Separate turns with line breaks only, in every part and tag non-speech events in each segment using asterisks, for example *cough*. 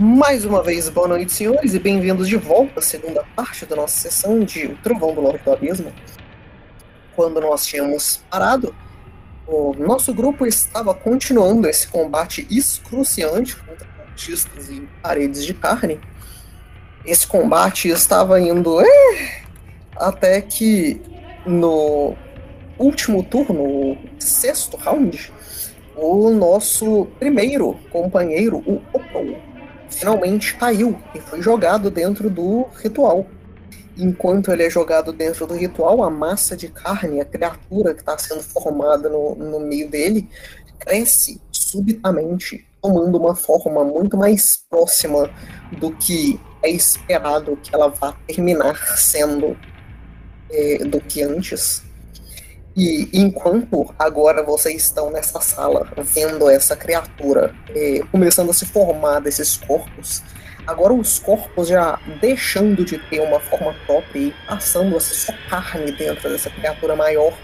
Mais uma vez, boa noite, senhores, e bem-vindos de volta à segunda parte da nossa sessão de O Trovão do Norte do Abismo. Quando nós tínhamos parado, o nosso grupo estava continuando esse combate excruciante contra cultistas e paredes de carne. Esse combate estava indo eh, até que no último turno, sexto round, o nosso primeiro companheiro, o Opal, finalmente caiu e foi jogado dentro do ritual. Enquanto ele é jogado dentro do ritual, a massa de carne, a criatura que está sendo formada no, no meio dele, cresce subitamente, tomando uma forma muito mais próxima do que é esperado que ela vá terminar sendo é, do que antes. E enquanto agora vocês estão nessa sala vendo essa criatura é, começando a se formar desses corpos, agora os corpos já deixando de ter uma forma própria e passando a ser só carne dentro dessa criatura maior,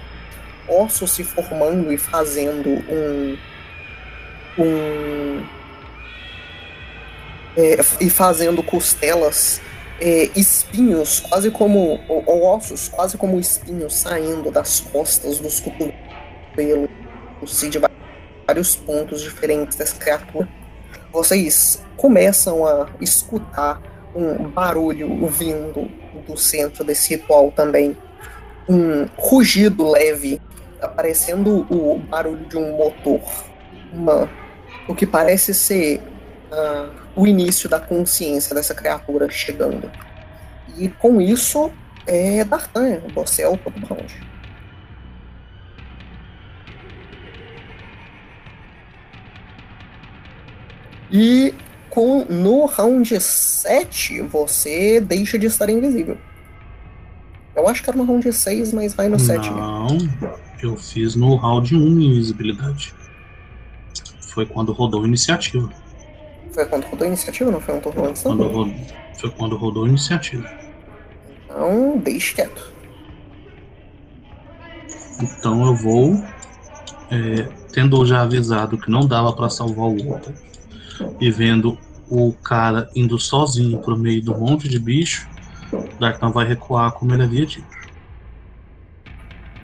ossos se formando e fazendo um. um é, e fazendo costelas é, espinhos, quase como. Ou, ou, ossos, quase como espinhos saindo das costas, dos cotovelos e de vários pontos diferentes dessa criatura. Vocês começam a escutar um barulho vindo do centro desse ritual também. Um rugido leve, aparecendo o barulho de um motor. Uma, o que parece ser. Uh, o início da consciência dessa criatura chegando. E com isso, é D'Artagnan, você é o topo do round. E com, no round 7, você deixa de estar invisível. Eu acho que era no round 6, mas vai no 7
Não, eu fiz no round 1 invisibilidade. Foi quando rodou a iniciativa.
Foi quando rodou a iniciativa, não foi um turno antes? Quando
rodou, foi quando rodou a iniciativa.
Então, deixe quieto.
Então eu vou, é, tendo já avisado que não dava para salvar o outro, e vendo o cara indo sozinho pro meio do monte de bicho, Dartan vai recuar como ele havia dito.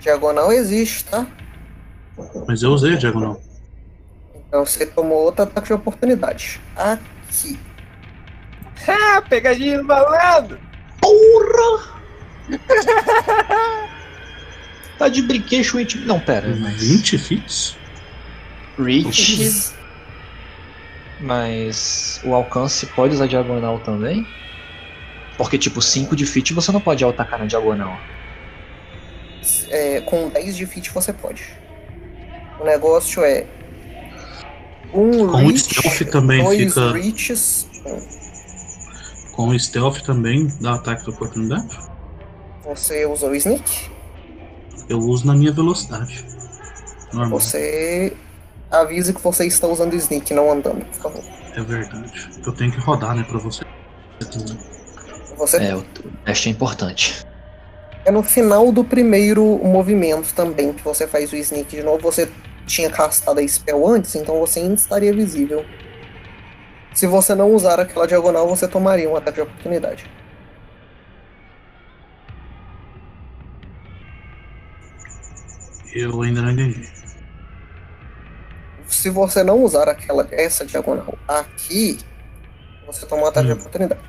Diagonal existe, tá?
Mas eu usei a diagonal.
Então você tomou outro ataque de oportunidade. Aqui.
Ah, pegadinha do malandro!
Porra! *laughs* tá de brinquedo, Não, pera.
Mas... 20 fits?
Reach. Mas o alcance pode usar diagonal também? Porque, tipo, 5 de fit você não pode atacar na diagonal.
É, com 10 de fit você pode. O negócio é um
com reach, o stealth também
dois
fica.
Reaches.
Com o stealth também dá ataque de oportunidade?
Você usou o sneak?
Eu uso na minha velocidade.
Normal. Você avisa que você está usando o sneak, não andando, por favor.
É verdade. Eu tenho que rodar, né, pra você.
Você... É, o teste é importante.
É no final do primeiro movimento também que você faz o sneak de novo. Você tinha castado a spell antes, então você ainda estaria visível. Se você não usar aquela diagonal, você tomaria um ataque de oportunidade.
Eu ainda não entendi.
Se você não usar aquela essa diagonal aqui, você toma um ataque hum. de oportunidade.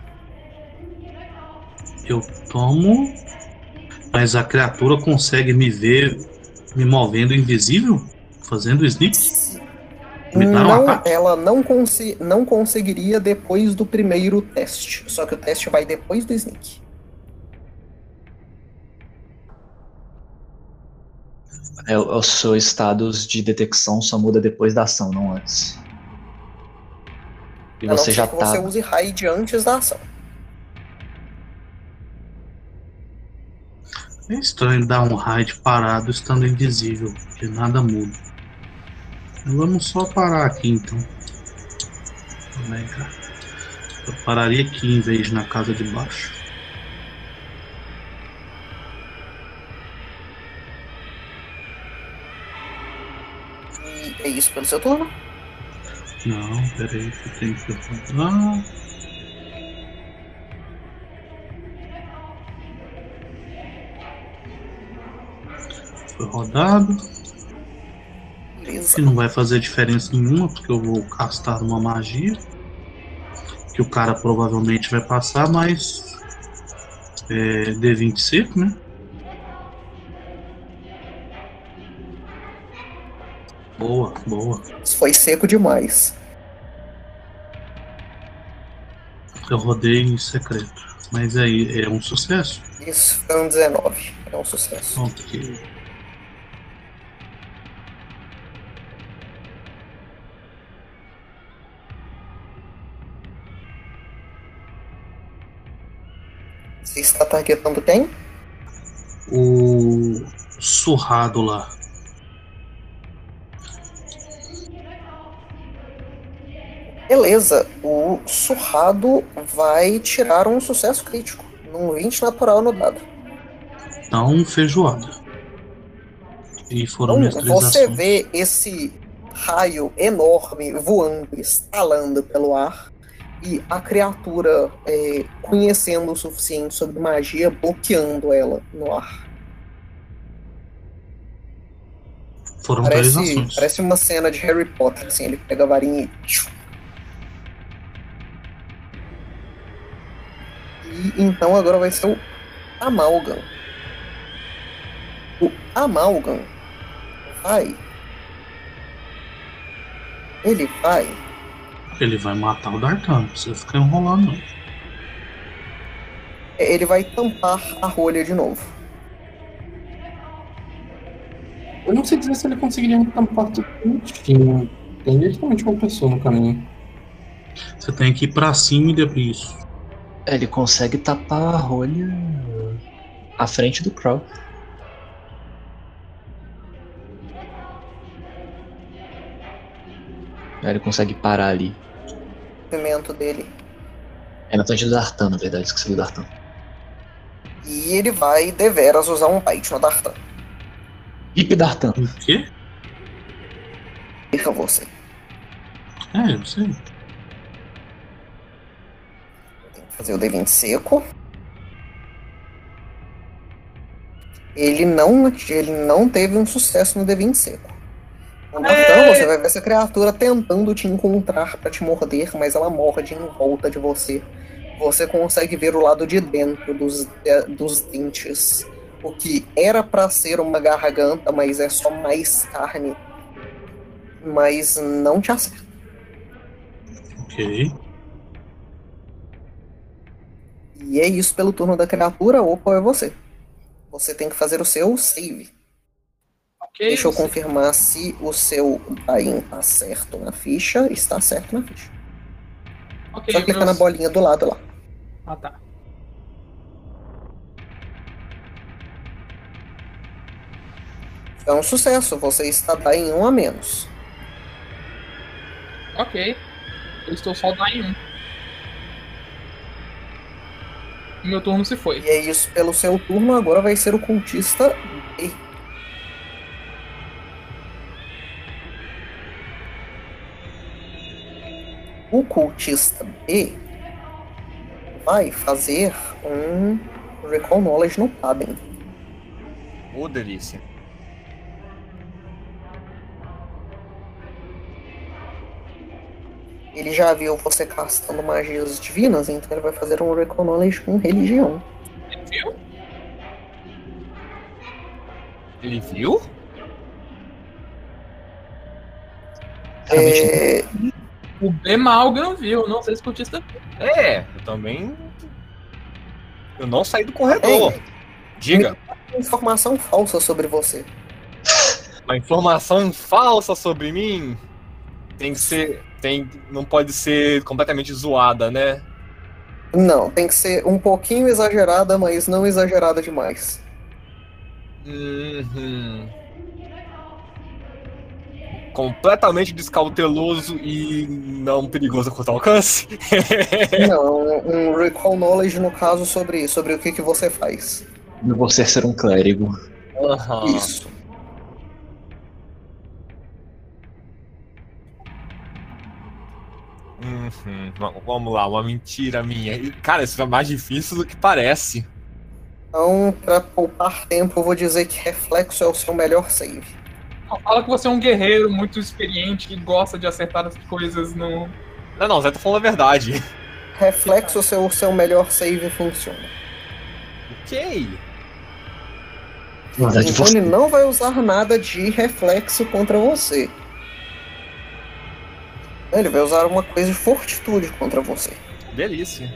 Eu tomo, mas a criatura consegue me ver me movendo invisível? Fazendo sneak?
Não, ela não, consi não conseguiria depois do primeiro teste. Só que o teste vai depois do sneak.
É, os seus estados de detecção só muda depois da ação, não antes.
E você já tá. Você use hide antes da ação.
É estranho dar um raid parado estando invisível, porque nada muda. Vamos só parar aqui então. Cá. Eu pararia aqui em vez de na casa de baixo.
E é isso pelo seu turno?
Não, peraí, que eu tenho que rodar. Foi rodado.
Beleza.
Que não vai fazer diferença nenhuma, porque eu vou castar uma magia. Que o cara provavelmente vai passar, mas. É, D20 seco, né? Boa, boa.
Isso foi seco demais.
Eu rodei em secreto. Mas aí, é um sucesso?
Isso foi um 19. É um sucesso.
Ok.
Você está targetando quem?
O surrado lá.
Beleza, o surrado vai tirar um sucesso crítico. Num 20 natural no dado.
Então, feijoada. E foram
Então, você vê esse raio enorme voando, estalando pelo ar, e a criatura, é, conhecendo o suficiente sobre magia, bloqueando ela no ar.
Foram
Parece,
ações.
parece uma cena de Harry Potter, assim, ele pega a varinha e. E então agora vai ser o Amalgam. O Amalgam vai. Ele vai.
Ele vai matar o Dartan, não precisa ficar enrolando. não.
Ele vai tampar a rolha de novo.
Eu não sei dizer se ele conseguiria tampar tudo bonitinho. Tem literalmente uma pessoa no caminho.
Você tem que ir pra cima e depois.
Ele consegue tapar a rolha à frente do Crow. Ele consegue parar ali.
O movimento dele.
É na frente do Dartan, na verdade, esqueci do Dartan.
E ele vai deveras usar um bite no Dartan.
Hip Dartan.
O quê?
Erra você.
É, eu sei.
Tem que fazer o D20 seco. Ele não, ele não teve um sucesso no D20 seco. Então, você vai ver essa criatura tentando te encontrar pra te morder, mas ela morde em volta de você. Você consegue ver o lado de dentro dos, de- dos dentes. O que era pra ser uma garganta, mas é só mais carne. Mas não te acerta.
Ok.
E é isso pelo turno da criatura, ou é você. Você tem que fazer o seu save.
Ok.
Deixa eu confirmar se o seu Dain tá certo na ficha. Está certo na ficha.
Ok,
Só clicar na bolinha do lado lá.
Ah, tá.
É um sucesso, você está Dain 1 a menos.
Ok. Eu estou só dar em um. Meu turno se foi.
E é isso pelo seu turno, agora vai ser o cultista B. O cultista B vai fazer um Recall Knowledge no Paden.
Ô, delícia.
Ele já viu você castando magias divinas, então ele vai fazer um Recall Knowledge com religião.
Ele viu?
Ele viu?
É,
O B Malgan viu, não sei se o cultista viu.
É, eu também. Eu não saí do corredor. Diga.
informação falsa sobre você.
Uma informação falsa sobre mim tem que ser. Tem, não pode ser completamente zoada, né?
Não, tem que ser um pouquinho exagerada, mas não exagerada demais.
Uhum. Completamente descauteloso e não perigoso a curto alcance? *laughs*
Não, um recall knowledge no caso sobre, sobre o que, que você faz.
de você ser um clérigo.
Uhum, va- Vamos lá, uma mentira minha. Cara, isso é mais difícil do que parece.
Então, pra poupar tempo, eu vou dizer que reflexo é o seu melhor save.
Fala que você é um guerreiro muito experiente que gosta de acertar as coisas no.
Não, não, Zé tá falando a verdade.
Reflexo, o seu, seu melhor save funciona.
Ok.
Verdade,
Então
você.
ele não vai usar nada de reflexo contra você. Ele vai usar uma coisa de fortitude contra você.
Delícia.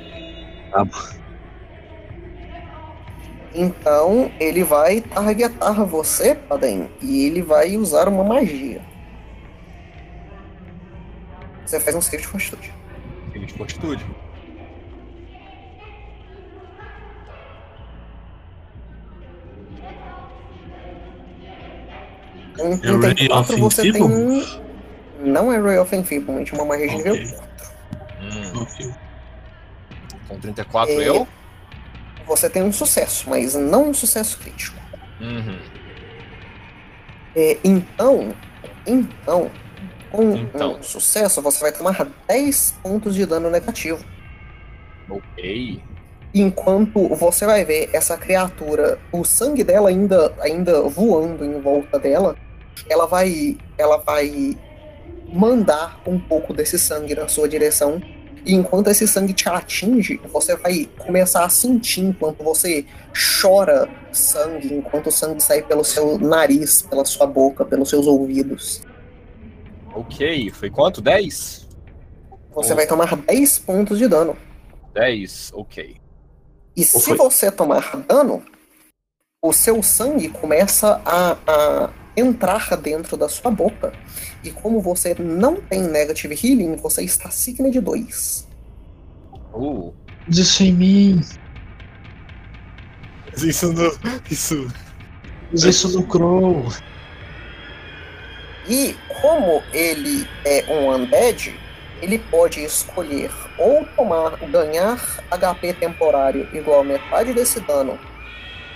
Então ele vai targetar você, Paden, e ele vai usar uma magia. Você faz um save de fortitude.
Ele de fortitude.
Em
É Ray
34
of
você tem um. Não é Ray of Enfeeblement, é uma magia de nível
Ok.
4.
Hum,
Ok.
com 34
É.
eu?
Você tem um sucesso, mas não um sucesso crítico.
Uhum.
É, então, então, com
Então.
um sucesso, você vai tomar 10 pontos de dano negativo.
Ok.
Enquanto você vai ver essa criatura, o sangue dela ainda, ainda voando em volta dela, ela vai, ela vai mandar um pouco desse sangue na sua direção. E enquanto esse sangue te atinge, você vai começar a sentir enquanto você chora sangue, enquanto o sangue sai pelo seu nariz, pela sua boca, pelos seus ouvidos.
Ok. Foi quanto? 10?
Você
Oh.
vai tomar 10 pontos de dano.
10. Ok.
E se
foi?
você tomar dano, o seu sangue começa a, a entrar dentro da sua boca. E como você não tem negative healing, você está signa de 2.
Uh.
Isso em mim.
Isso não. Isso.
Isso no Crow.
E como ele é um undead, ele pode escolher ou tomar, ganhar HP temporário igual a metade desse dano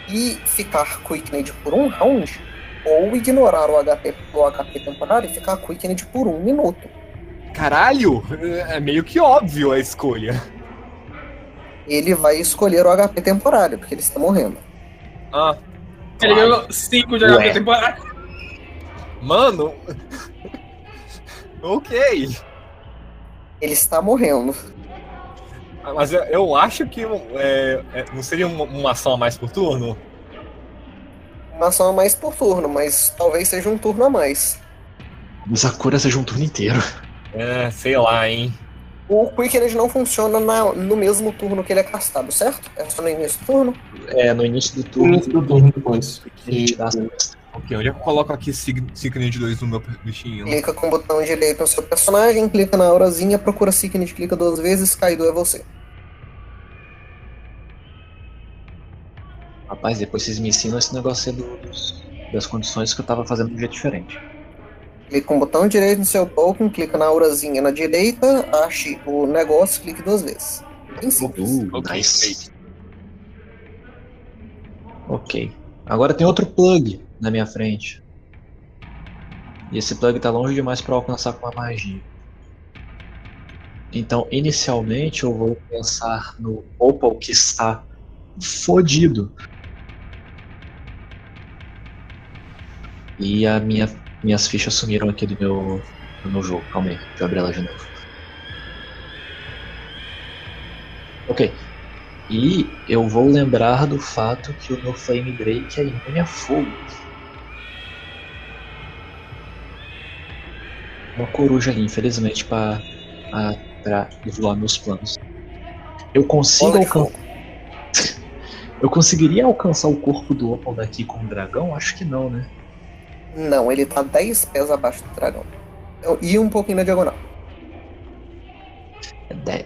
e ficar quickened por um round, ou ignorar o HP, o HP temporário e ficar quickened por um minuto.
Caralho! É meio que óbvio a escolha.
Ele vai escolher o HP temporário, porque ele está morrendo.
Ah.
Ele ganhou 5 de
Ué.
HP temporário.
Mano. *laughs* ok.
Ele está morrendo.
Mas eu, eu acho que é, é, não seria uma, uma ação a mais por turno?
Ação a mais por turno, mas talvez seja um turno a mais.
Mas a cura seja um turno inteiro.
É, sei lá, hein.
O Quickened não funciona na- no mesmo turno que ele é castado, certo? É só no início do turno.
É, no início do
No
turno.
início do turno depois.
Ok, onde é que eu coloco aqui Sig- Signet 2 no meu bichinho?
Clica com o botão direito no seu personagem, clica na aurazinha, procura Signet, clica duas vezes, Kaido é você.
Rapaz, depois vocês me ensinam esse negócio do- dos- das condições que eu tava fazendo de um jeito diferente.
Clica com o botão direito no seu token, clica na aurazinha na direita, ache o negócio, clique duas vezes. Bem simples.
Uh,
Ok,
nice. Ok. Agora tem outro plug na minha frente. E esse plug tá longe demais para alcançar com a magia. Então, inicialmente, eu vou pensar no Opal que está fodido. E a minha, minhas fichas sumiram aqui do meu, do meu jogo. Calma aí, deixa eu abrir ela de novo. Ok. E eu vou lembrar do fato que o meu Flame Break é imune a fogo. Uma coruja ali, infelizmente, para zoar meus planos. Eu consigo alcançar. *laughs* Eu conseguiria alcançar o corpo do Opal daqui com o dragão? Acho que não, né?
Não, ele tá 10 pés abaixo do dragão. E um pouquinho na diagonal.
É 10.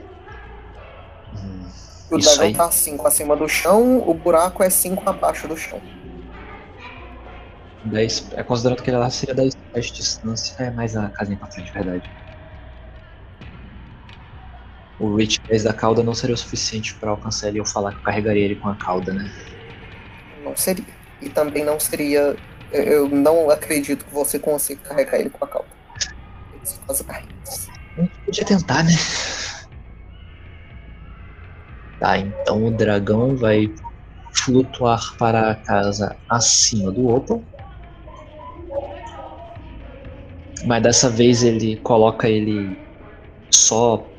Hum,
O dragão
aí.
tá 5 acima do chão, o buraco é 5 abaixo do chão.
10. É considerando que ele lá seria 10 pés de distância. É mais a casinha pra frente, verdade. O reach 10 da cauda não seria o suficiente pra alcançar ele eu falar que eu carregaria ele com a cauda, né?
Não seria. E também não seria. Eu- não acredito que você consiga carregar ele com a.
A gente podia tentar, né? Tá, então o dragão vai flutuar para a casa acima do Opal. Mas dessa vez ele coloca ele só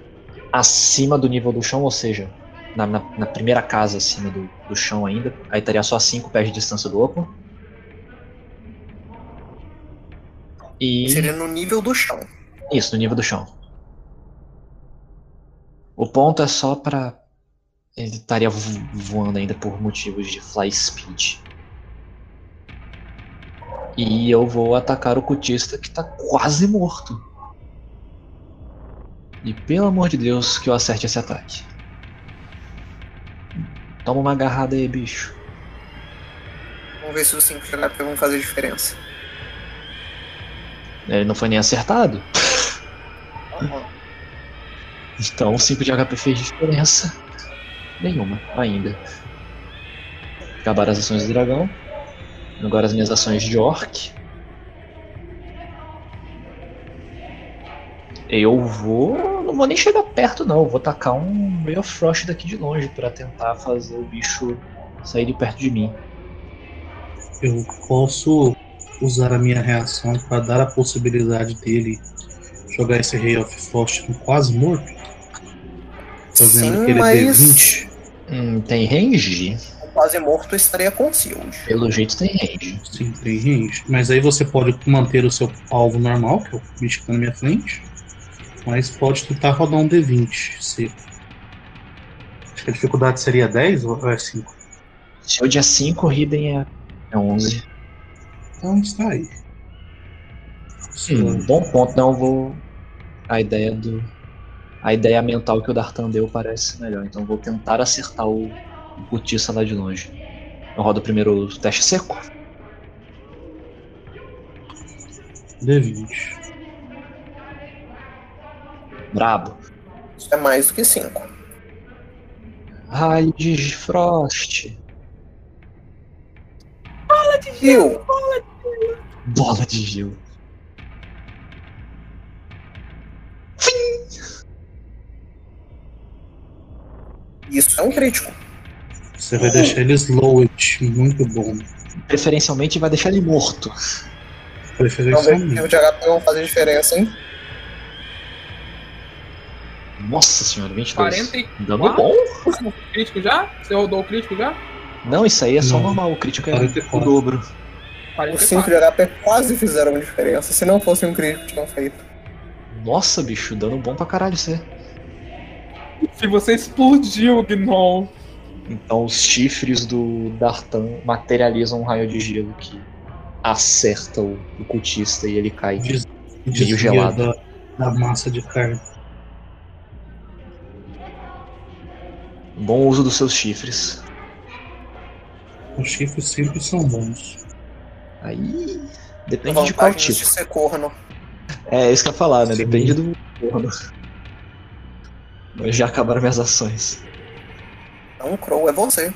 acima do nível do chão, ou seja, na, na- na primeira casa acima do, do chão ainda. Aí estaria só 5 pés de distância do Opal. E.
Seria no nível do chão.
Isso, no nível do chão. O ponto é só pra. Ele estaria vo- voando ainda por motivos de fly speed. E eu vou atacar o cultista que tá quase morto. E pelo amor de Deus que eu acerte esse ataque. Toma uma agarrada aí, bicho.
Vamos ver se os 5 de HP vão fazer diferença.
Ele não foi nem acertado.
Aham.
Então 5 de HP fez diferença. Nenhuma, ainda. Acabaram as ações do dragão. Agora as minhas ações de orc. Eu vou. Não vou nem chegar perto, não. Vou tacar um Ray of Frost daqui de longe pra tentar fazer o bicho sair de perto de mim.
Eu posso usar a minha reação para dar a possibilidade dele jogar esse Ray of Frost no quase morto? Fazendo
Sim,
aquele
mas
D20?
Hum, tem range?
o quase morto estaria com Shield.
Pelo jeito tem range.
Sim, tem range. Mas aí você pode manter o seu alvo normal, que é o bicho que tá na minha frente. Mas pode tentar rodar um D20. Se... Acho que a dificuldade seria 10 ou é 5?
Se o dia 5, Hidden é, é 11.
Então está aí.
Hum, bom ponto, não vou. A ideia do. A ideia mental que o Dartan deu parece melhor, então vou tentar acertar o, o Cutiça lá de longe. Eu rodo primeiro o teste seco.
D20.
Brabo.
Isso é mais do que 5.
Raio de Frost.
Viu?
Bola de gelo.
Isso é um crítico.
Você vai deixar ele slowed. Muito bom.
Preferencialmente vai deixar ele morto.
Preferencialmente.
o de HP vão fazer diferença, hein?
Nossa senhora, 22.
44
Dano bom?
crítico já? Você rodou o crítico já?
Não, isso aí é só
Não.
normal. O crítico é o
44.
dobro.
Os 5 de HP quase fizeram diferença. Se não fosse um crítico, tinham feito.
Nossa, bicho, dano bom pra caralho aí.
Se você explodiu o Gnom.
Então os chifres do Dartan materializam um raio de gelo que acerta o, o cultista e ele cai.
Des-
Meio gelado.
Da, da massa de carne.
Bom uso dos seus chifres.
Os chifres sempre são bons.
Aí. Depende de qual
Vantagens de
tipo.
ser corno.
É isso que eu ia falar, né?
Sim.
Depende do. corno. Mas já acabaram minhas ações.
Então, Crow é você.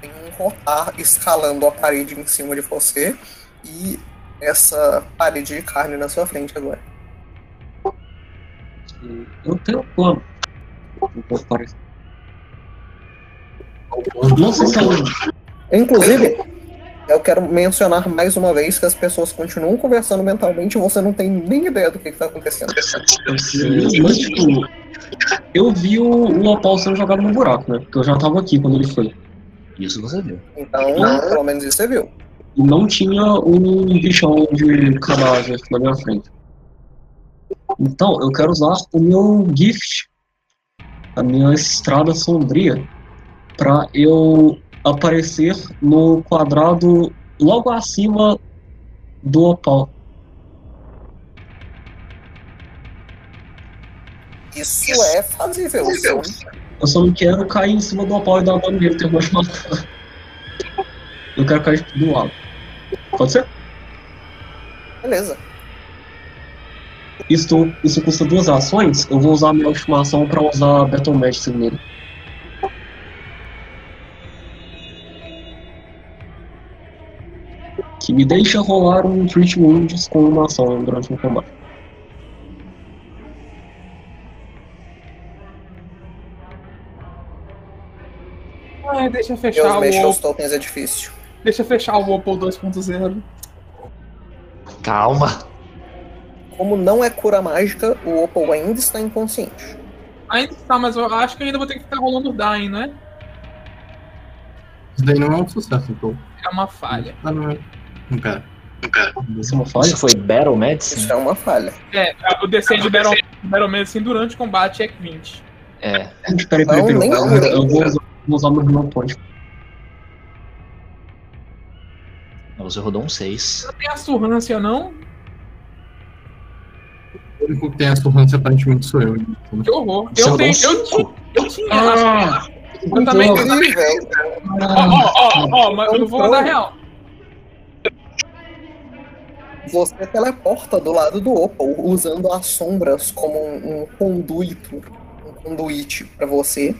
Tem um rotar escalando a parede em cima de você e essa parede de carne na sua frente agora.
Eu tenho um plano. Um é um-
Inclusive, eu quero mencionar mais uma vez que as pessoas continuam conversando mentalmente e você não tem nem ideia do que está acontecendo.
Mas, tipo, eu vi o, o Opal sendo jogado no buraco, né? Porque eu já tava aqui quando ele foi.
Isso você viu.
Então, pelo menos isso você viu.
E não tinha um bichão de cadáver na minha frente. Então, eu quero usar o meu gift, a minha estrada sombria, pra eu aparecer no quadrado logo acima do opal.
Isso é fazível. sim.
Eu só não quero cair em cima do opal e dar dano nele, ter mais matar. Eu quero cair do lado. Pode ser?
Beleza.
Isso, isso custa duas ações. Eu vou usar a minha última ação pra usar Battle Medicine nele. que me deixa rolar um Treat Wounds com uma ação durante um combate.
Deixa fechar
Deus,
o...
mexer os tokens é difícil.
Deixa fechar o Opal 2.0.
Calma.
Como não é cura mágica, o Opal ainda está inconsciente.
Ainda está, mas eu acho que ainda vou ter que ficar rolando o Dying, não é?
Isso daí não é um sucesso, então.
É uma falha.
Ah, não é. Não, pera.
Isso é uma falha?
Isso foi Battle
Isso
Medicine?
é uma falha.
É, o DC de Battle, Battle Medicine durante o combate é 20.
É.
Peraí, peraí,
Não,
peraí. Eu, vou usar, vou usar meu Heal Point.
Você rodou um 6.
Não tem a surrância, não?
O único que tem essa surrância aparentemente sou eu. então.
Que horror.
Você
Eu,
um
tenho, eu, tinha,
5?
eu.
Ah!
também.
Velho.
Ó, ó, ó, ó, mas eu vou dar real.
Você teleporta do lado do Opal, usando as sombras como um, um conduito, um conduíte para você.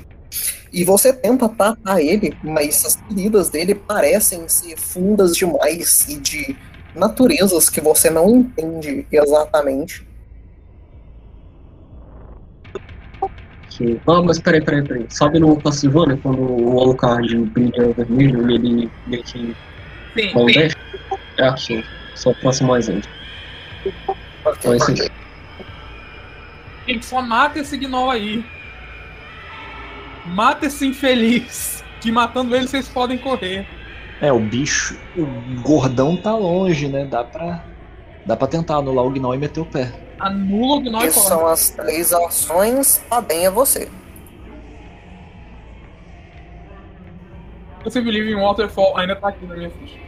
E você tenta tratar ele, mas as feridas dele parecem ser fundas demais e de naturezas que você não entende exatamente.
Que- Ah, mas peraí, peraí, peraí. Sabe no Castlevania, quando o Alucard brilha vermelho e ele meio que
Sim, sim.
É aquilo. Só próximo mais ainda. Então é aí.
Gente, só mata esse gnoll aí. Mata esse infeliz. Que matando ele vocês podem correr.
É, o bicho, o gordão tá longe, né? Dá pra, dá pra tentar anular o Gnoll e meter o pé.
Anula o gnoll e
Essas
corre.
são as três ações, a bem é você.
Você believe in Waterfall ainda tá aqui na minha ficha.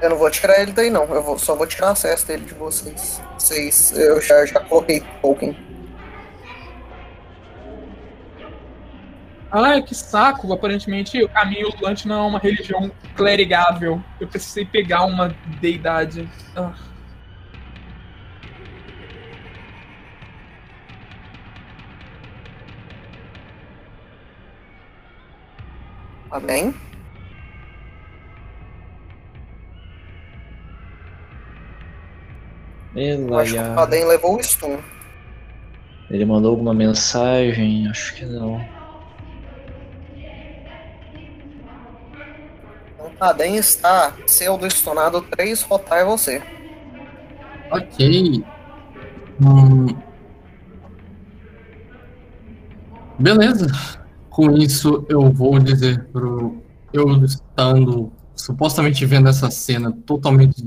Eu não vou tirar ele daí não, eu vou- só vou tirar acesso dele de vocês. Vocês, eu já, já coloquei token.
Ai, que saco. Aparentemente, o caminho Lante não é uma religião clerigável. Eu precisei pegar uma deidade. Ah.
Tá acho que o. Paden levou o stun.
Ele mandou alguma mensagem? Acho que não.
O Paden está pseudo-stunado 3, rotar é você.
Ok. Hum. Beleza. Com isso, eu vou dizer pro. Eu estando supostamente vendo essa cena totalmente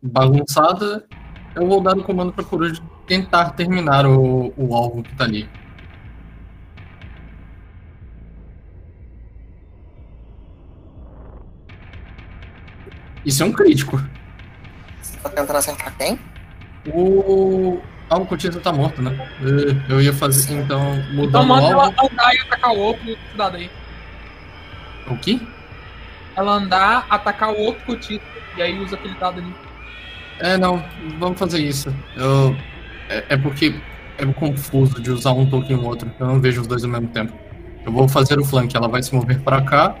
bagunçada, eu vou dar o comando pra Coruja tentar terminar o, o alvo que tá ali. Isso é um crítico.
Você tá tentando acertar quem?
O. Ah, o Cotista tá morto, né? Eu- ia fazer, então,
Então
mudando o
manda ela
alvo.
andar e atacar o outro cuidado aí.
O quê?
Ela andar, atacar o outro cotista. E aí usa aquele dado ali.
É, não, vamos fazer isso. Eu. É, é porque é confuso de usar um token e o outro. Eu não vejo os dois ao mesmo tempo. Eu vou fazer o flank, ela vai se mover pra cá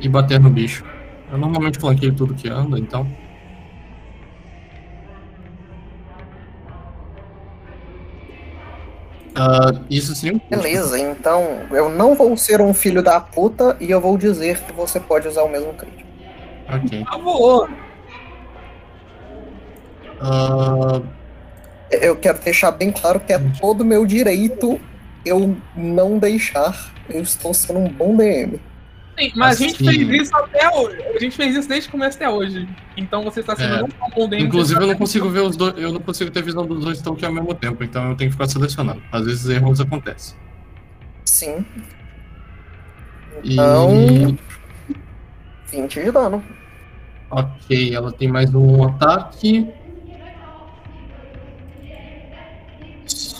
e bater no bicho. Eu normalmente flanqueio tudo que anda, então. Ah, isso seria um custo.
Beleza, então eu não vou ser um filho da puta e eu vou dizer que você pode usar o mesmo crítico.
Ok.
Por favor.
Ah,
Eu quero deixar bem claro que é todo meu direito eu não deixar. Eu estou sendo um bom DM.
Sim, mas a gente
Assim.
fez isso até hoje. A gente fez isso desde o começo até hoje. Então você está sendo
É.
tão bom dentro.
Inclusive, eu não consigo ver os dois. Eu não consigo ter visão dos dois tokens ao mesmo tempo, então eu tenho que ficar selecionando. Às vezes erros acontecem.
Sim.
E.
Então- 20 de dano.
Ok, ela tem mais um ataque.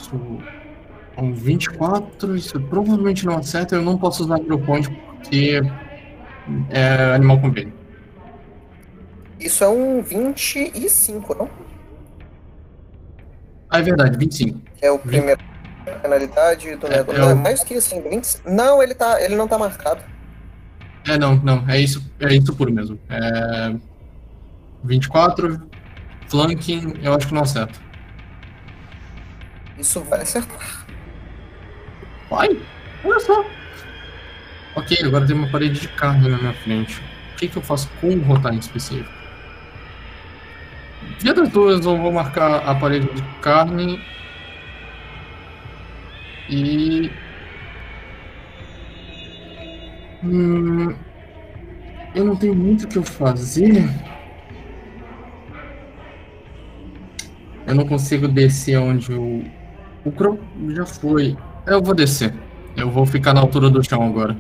Isso. Um 24, isso provavelmente não acerta. Eu não posso usar Hero Point porque é animal convênio.
Isso é um 25, não?
Ah, é verdade, 25.
É o primeiro penalidade do
É,
negócio.
é o-
é mais que assim, 20... Não, ele, tá, ele não tá marcado.
É, não, não, é isso, é isso puro mesmo. É 24, flanking, eu acho que não acerta.
Isso vai acertar.
Vai? Olha só. Ok, agora tem uma parede de carne na minha frente. O que, que eu faço com o rotar em específico? Dia das duas eu vou marcar a parede de carne. E. Hum, eu não tenho muito o que eu fazer. Eu não consigo descer onde o. O Crow já foi. Eu vou descer. Eu vou ficar na altura do chão agora.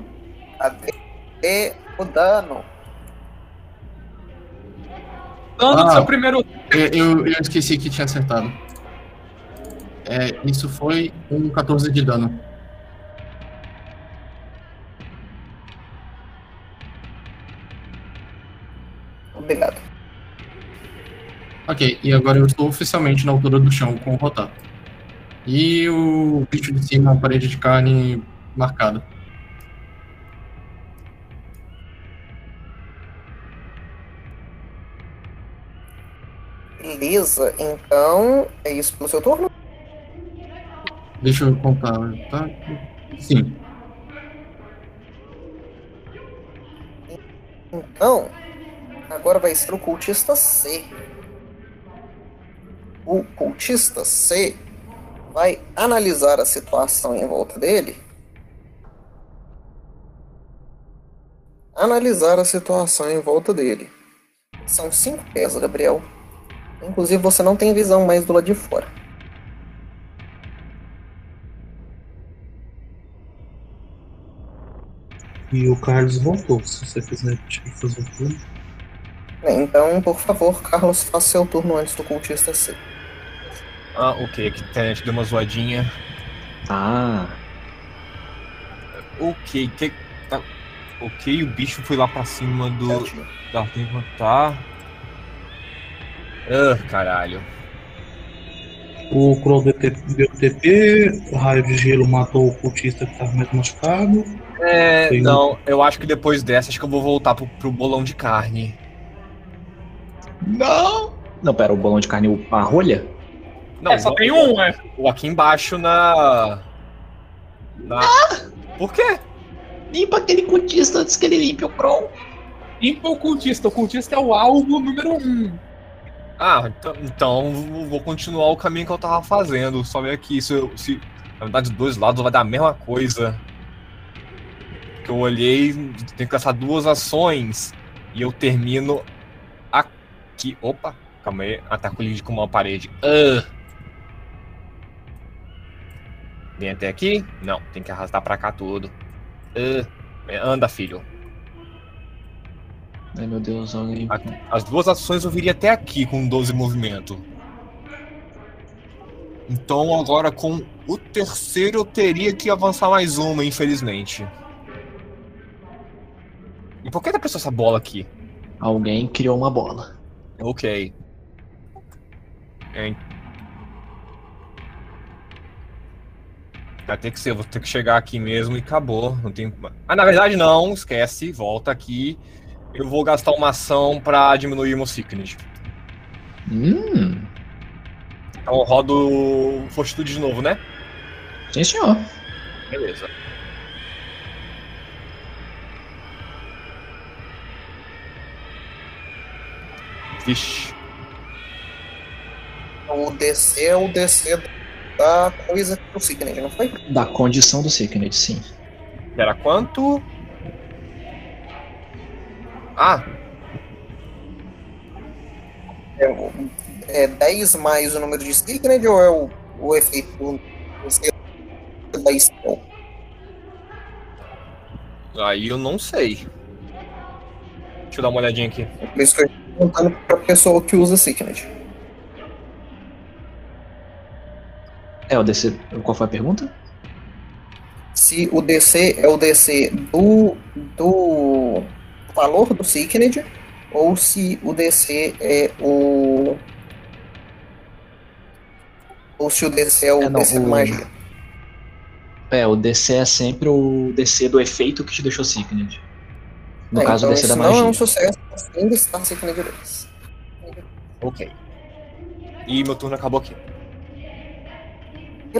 Cadê o dano?
Dando
Ah.
seu primeiro.
Eu, eu esqueci que tinha acertado. É, isso foi um 14 de dano.
Obrigado.
Ok, e agora eu estou oficialmente na altura do chão com o rotar. E o bicho de cima, a parede de carne marcada.
Beleza, então é isso pelo seu turno?
Deixa eu contar, tá? Sim.
Então, agora vai ser o cultista C. O cultista C vai analisar a situação em volta dele. Analisar a situação em volta dele. São cinco pés, Gabriel. Inclusive, você não tem visão mais do lado de fora.
E o Carlos voltou, se você quiser fazer o turno.
Então, por favor, Carlos, faça seu turno antes do cultista C.
Ah, ok, aqui tem, a gente deu uma zoadinha.
Ah,
Ok, que. Tá. Ok, o bicho foi lá pra cima do.
Certinho.
Da tá. Ah, caralho.
O Crow deu TP, o raio de gelo matou o cultista que estava mais machucado.
É,
Tem-
não, eu acho que depois dessa, acho que eu vou voltar pro, pro bolão de carne.
não! Não, pera, o bolão de carne, o- a rolha?
Não,
é, só
o-
tem um, é.
O aqui embaixo na. Na. Por quê?
Limpa aquele cultista antes que ele limpe o Crow.
Limpa o cultista. O cultista é o alvo número um.
Ah, então, então vou continuar o caminho que eu tava fazendo. Só ver aqui se, eu- se na verdade dos dois lados vai dar a mesma coisa. Que eu olhei, tem que gastar duas ações e eu termino aqui. Opa, calma aí, ataco ele com uma parede. Ah. Vem até aqui? Não, tem que arrastar pra cá tudo. Ah. Anda, filho.
Ai meu Deus, alguém.
As duas ações eu viria até aqui com 12 movimento. Então agora com o terceiro eu teria que avançar mais uma, infelizmente. E por que tá pensando essa bola aqui?
Alguém criou uma bola.
Ok. Vai ter que ser, vou ter que chegar aqui mesmo e acabou. Não tem... Ah, na verdade não, esquece, volta aqui. Eu vou gastar uma ação pra diminuir meu sickness.
Hum,
Então rodo fortitude de novo, né?
sim senhor.
Beleza. Vixe.
O DC é o DC da coisa que o Signet, não foi?
Da condição do Sickness, sim.
Era quanto? Ah,
É, é 10 mais o número de Signet ou é o, o efeito do da spell?
aí eu não sei. Deixa eu dar uma olhadinha aqui.
Por isso que eu estou perguntando pra pessoa que usa Signet.
É, o DC. Qual foi a pergunta?
Se o DC é o DC do, do valor do Signet ou se o DC é o. Ou se o DC é o
É, não,
DC
o-
de magia.
É, o DC é sempre o DC do efeito que te deixou Sickness. No
É,
caso,
então
o DC da
isso
magia.
não é um sucesso, ainda está Signet 2.
Ok. E meu turno acabou aqui.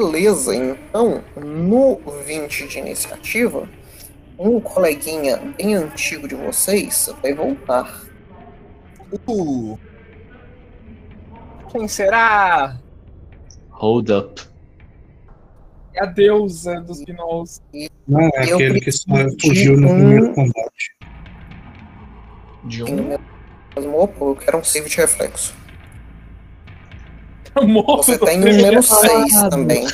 Beleza, então, no 20 de iniciativa, um coleguinha bem antigo de vocês vai voltar.
Uh. Quem será?
Hold up.
É a deusa dos gnolls.
Não, é
Eu
aquele que só fugiu no
um-
primeiro combate.
De um.
eu quero um save de reflexo.
Morto
Você tem um menos 6
Ah,
também.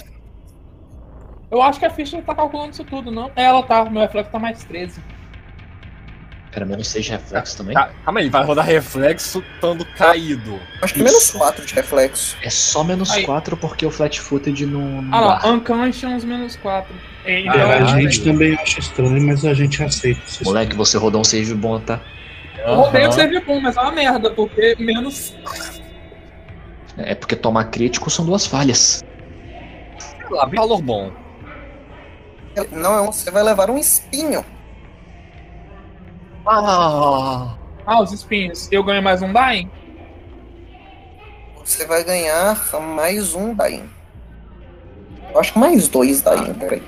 Eu acho que a ficha tá calculando isso tudo, não? É, ela tá. Meu reflexo tá mais 13.
Era menos 6 de reflexo também?
Ca- Calma aí, vai rodar reflexo estando caído.
Acho que menos 4 de reflexo.
É só menos
Aí.
4 porque o flat footed não. não
Ah lá,
dá.
Unconscious menos 4. É,
É, a gente também acha estranho, mas a gente aceita.
Moleque, você rodou um save bom, tá?
eu rodei o
Aham.
save bom, mas é uma merda, porque menos.
É porque tomar crítico são duas falhas.
Sei lá, bem valor bom.
Não, é um- você vai levar um espinho.
Ah,
Ah, os espinhos. Eu ganho mais um Dying?
Você vai ganhar mais um Daim. Eu acho que mais dois Daim, peraí.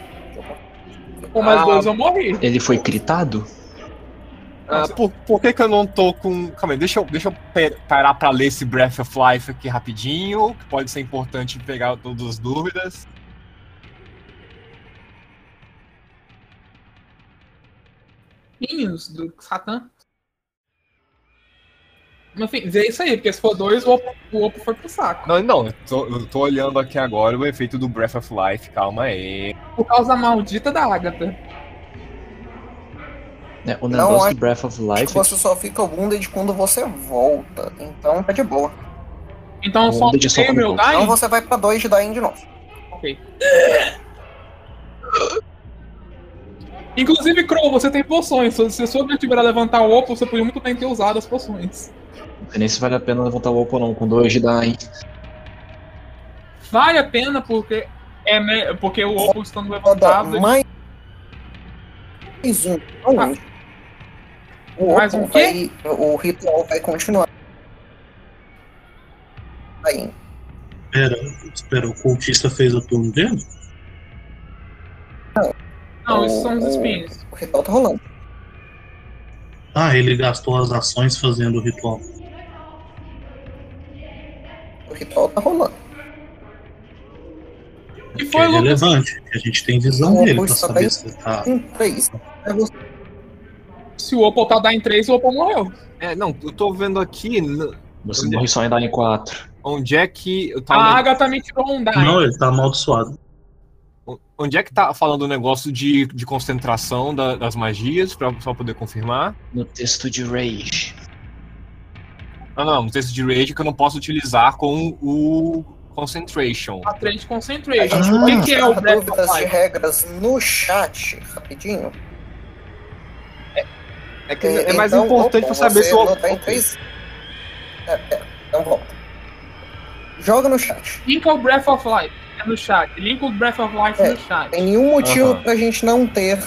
Ou mais
Ah.
dois eu morri.
Ele foi critado?
Ah, por, por que que eu não tô com... Calma aí, deixa eu, deixa eu parar pra ler esse Breath of Life aqui rapidinho, que pode ser importante pegar todas as dúvidas.
Espinhos do Satã. Enfim, vê isso aí, porque se for dois, o Opo, o Opo foi pro saco.
Não, não, eu tô, eu tô olhando aqui agora o efeito do Breath of Life, calma aí.
Por causa maldita da Agatha.
É, o
Não,
negócio do Breath of Life.
que você só fica wounded quando você volta. Então tá de boa.
Então só
Wounded só
meu.
Então
Dying?
você vai pra 2 de Daim de novo.
Ok. Inclusive, Crow, você tem poções. Se se sua objetivo era levantar o Opo, você podia muito bem ter usado as poções.
Não sei nem se vale a pena levantar o Oppo não, com 2 de Dying.
Vale a pena porque é me... porque o Opo estando levantado.
mais mais um. Não, o
Mais um
vai, o ritual vai continuar. Aí,
Espera, espera, o cultista fez o turno dele?
Não, isso são os espinhos.
o ritual tá rolando.
Ah, ele gastou as ações fazendo o ritual.
O ritual tá rolando.
E foi,
é relevante, a gente tem visão
O
dele pra saber se ele tá.
3. É você.
Se o Opal tá dar em 3, o Opal morreu.
É, não, eu tô vendo aqui
Você morre só em Dying 4.
onde é que
A. Agatha me tirou um Dying.
Não, ele tá amaldiçoado.
Onde é que tá falando o negócio de, de concentração da- das magias, pra só poder confirmar?
No texto de Rage.
Ah, não, no texto de Rage que eu não posso utilizar com o Concentration.
A 3 de
A
Concentration.
gente
o que, que é o Breath of
dúvidas de
Life?
regras no chat, rapidinho.
É que é
É,
mais
então,
importante
Opal,
eu saber
você
se o.
não tá em três- É, é, então volta. Joga no chat.
Linka o Breath of Life. É no chat. Linka o Breath of Life
É,
no chat.
Tem nenhum motivo
Aham.
pra gente não ter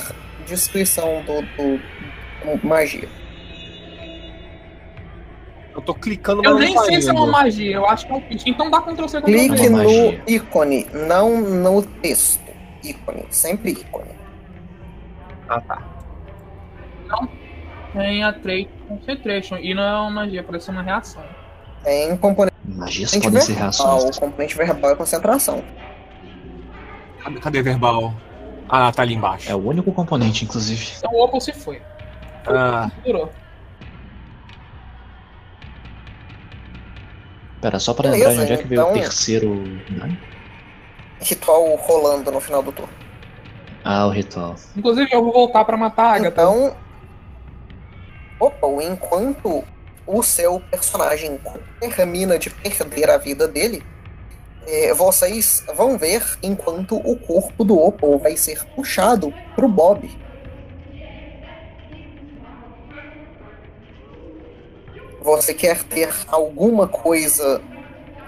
descrição do, do- do magia.
Eu tô clicando, mas
Eu
não
nem
tá
sei se é uma magia, eu acho que é um pitch. Então dá Ctrl C, Ctrl
Clique no
magia.
ícone, não no texto. Ícone, sempre ícone.
Ah, tá.
Tem a Trade Concentration. E não é uma magia, parece uma reação.
Tem componente
Magias podem ser
verbal.
reações.
O componente verbal é concentração.
Cadê, cadê verbal? Ah, tá ali embaixo.
É o único componente, inclusive.
Então o Opal se foi.
Ah,
Durou.
Pera, só pra
Beleza,
lembrar de onde é que veio o
então-
terceiro. Dying?
Ritual rolando no final do turno.
Ah, o ritual.
Inclusive, eu vou voltar pra matar a Agatha.
Então. Opa, enquanto o seu personagem termina de perder a vida dele, eh, vocês vão ver enquanto o corpo do Opal vai ser puxado pro Bob. Você quer ter alguma coisa.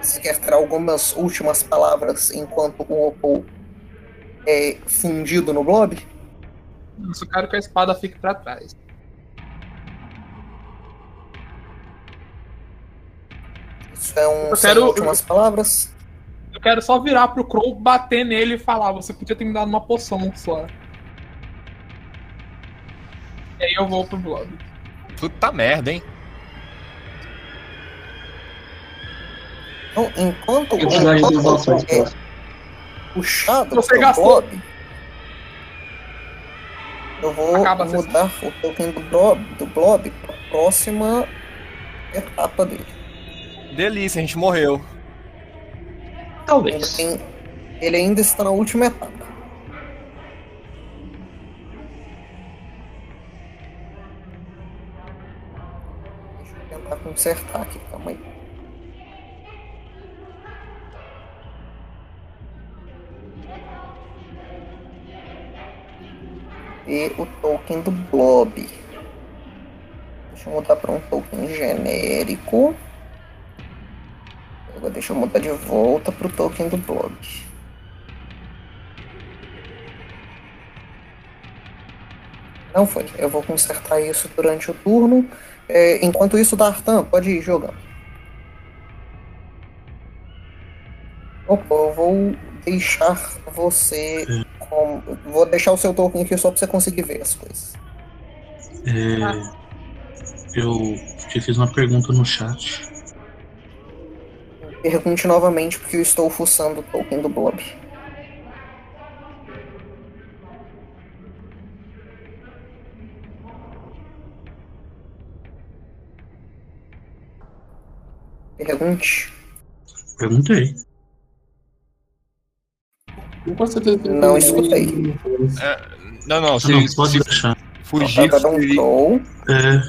Você quer ter algumas últimas palavras enquanto o Opal é fundido no Blob?
Eu quero que a espada fique pra trás.
Isso é um
Eu quero-
últimas palavras.
Eu quero só virar pro Crow, bater nele e falar, você podia ter me dado uma poção só. E aí eu vou pro Blob.
Puta merda, hein?
Então, enquanto o
ações
é puxado
Você
pro
gastou.
Blob, eu vou
Acaba
mudar o token do Blob, do Blob pra próxima etapa dele.
Delícia, a gente morreu.
Ele,
Talvez.
tem- ele ainda está na última etapa. Deixa eu tentar consertar aqui, calma aí. E o token do Blob. Deixa eu mudar para um token genérico. Agora deixa eu mudar de volta pro token do blog. Não foi. Eu vou consertar isso durante o turno. É, enquanto isso, Dartan, pode ir jogando. Opa, eu vou deixar você. Com... Vou deixar o seu token aqui só pra você conseguir ver as coisas.
É, eu te fiz uma pergunta no chat.
Pergunte novamente, porque eu estou fuçando o token do Blob. Pergunte.
Perguntei.
Não ter-
Não escutei.
Não, não, se,
não, pode
se
deixar.
fugir,
Vai dar um
seria-.
É,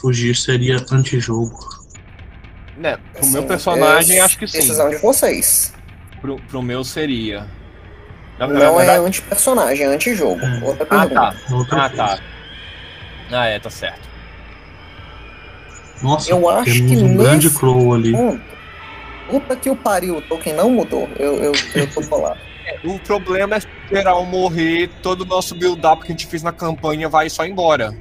fugir seria antijogo.
Né, pro
Assim,
meu personagem,
é
acho que sim.
Decisão de vocês.
Pro, pro meu seria. Na, na
Não é
verdade-
anti-personagem, é anti-jogo. Outra
Ah,
pergunta.
tá.
Outra
Ah, tá. Ah, é, tá certo.
Nossa,
Eu acho
temos
que
um grande crow ali.
Ponto. Puta que o pariu, o token não mudou. Eu, eu, eu tô colado. *laughs*
O problema é esperar eu morrer, todo o nosso build-up que a gente fez na campanha vai só embora.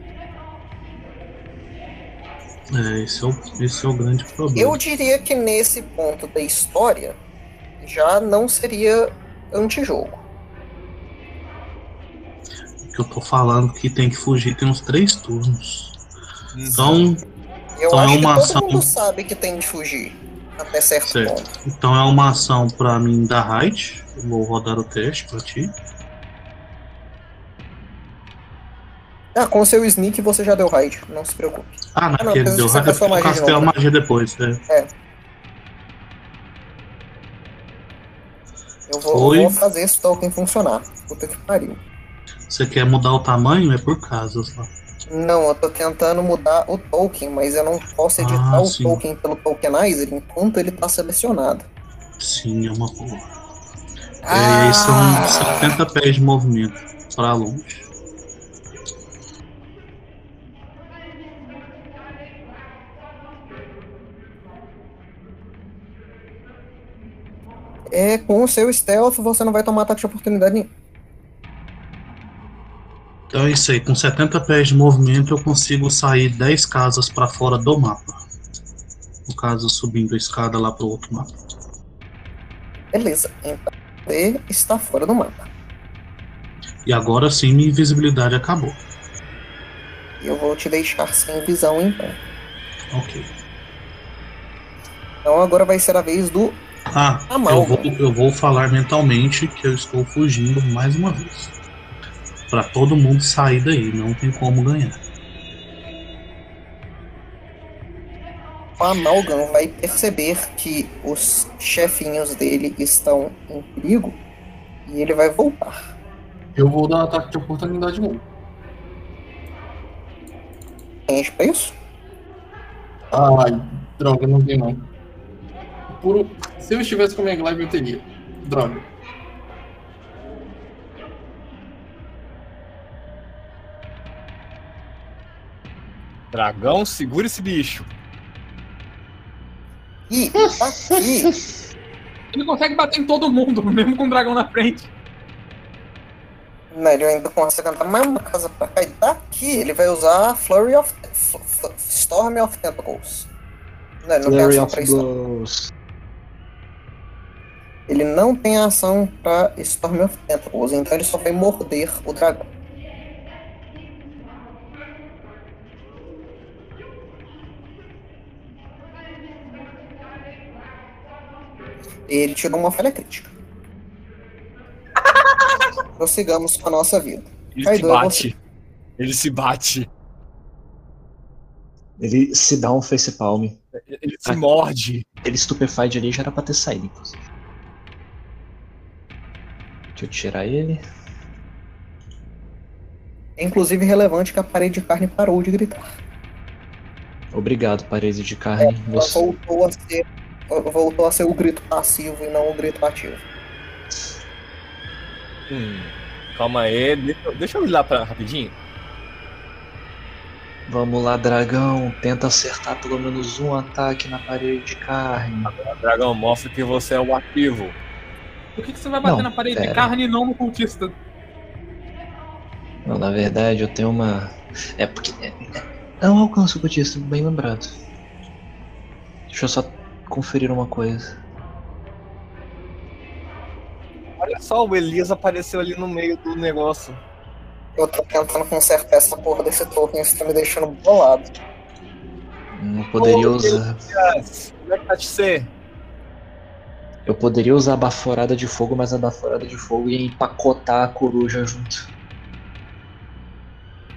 É, esse é o, esse é o grande problema.
Eu diria que nesse ponto da história já não seria antijogo.
que eu tô falando que tem que fugir tem uns três turnos. Então,
Eu
Então é
acho que
uma
todo
ação-
mundo sabe que tem que fugir. Até certo,
Certo.
ponto.
então é uma ação pra mim da. Eu Vou rodar o teste pra ti.
Ah, com seu sneak você já deu raid, não se preocupe.
Ah,
não,
naquele
precisa
deu
sacar
raid.
sua
Eu castei a
né?
magia depois. É.
Eu vou, vou fazer esse token funcionar. Puta que pariu.
Você quer mudar o tamanho? É por casas lá.
Não, eu tô tentando mudar o token, mas eu não posso editar
Ah,
o
sim.
token pelo tokenizer enquanto ele tá selecionado.
Sim, é uma boa. É,
Ah!
aí são 70 pés de movimento pra longe.
É, com o seu stealth você não vai tomar ataque de oportunidade nenhum.
Então é isso aí. Com 70 pés de movimento eu consigo sair 10 casas pra fora do mapa. No caso, subindo a escada lá pro outro mapa.
Beleza, então você está fora do mapa.
E agora sim minha invisibilidade acabou.
Eu vou te deixar sem visão então.
Ok.
Então agora vai ser a vez do
Ah, eu
Amalgam.
vou, eu vou falar mentalmente que eu estou fugindo mais uma vez. Pra todo mundo sair daí, não tem como ganhar.
O Amalgam vai perceber que os chefinhos dele estão em perigo e ele vai voltar.
Eu vou dar ataque de oportunidade novo.
Tem gente pra isso?
Ai, droga, não tem não. Por... um- Se eu estivesse com a minha glaive, eu teria. Droga.
Dragão, segura esse bicho.
Ih, tá aqui.
Ele consegue bater em todo mundo, *laughs* mesmo com o dragão na frente.
Não, ele ainda consegue andar mais uma casa pra cá. E daqui ele vai usar Flurry of... F- F- Storm of Tentacles. Não, ele não tem
Flurry
ação
of
pra isso. Ele não tem ação para Storm of Tentacles, então ele só vai morder o dragão. Ele tirou uma falha crítica. *laughs* Prossigamos com a nossa vida.
Ele
Kaido,
se
é
bate. Ele se bate.
Ele se dá um facepalm.
Ele se morde.
Ele stupefied ali já era pra ter saído, inclusive. Deixa eu tirar ele.
É inclusive relevante que a parede de carne parou de gritar.
Obrigado, parede de carne.
Ela
Você...
voltou a ser, voltou a ser o grito passivo e não o grito ativo.
Hum, calma aí. Deixa, deixa eu ir lá pra, rapidinho.
Vamos lá, dragão. Tenta acertar pelo menos um ataque na parede de carne.
Dragão, mostra que você é o ativo.
Por que, que você vai bater
Não,
na parede
pera.
de carne e não no cultista?
Não, na verdade, eu tenho uma. É porque. é- é- Eu não alcanço o cultista, bem lembrado. Deixa eu só conferir uma coisa.
Olha só, o Elias apareceu ali no meio do negócio.
Eu tô tentando consertar essa porra desse token, isso tá me deixando bolado.
Eu poderia
Ô,
usar.
Elias, como é que tá de ser?
Eu poderia usar a baforada de fogo, mas a baforada de fogo ia empacotar a coruja junto.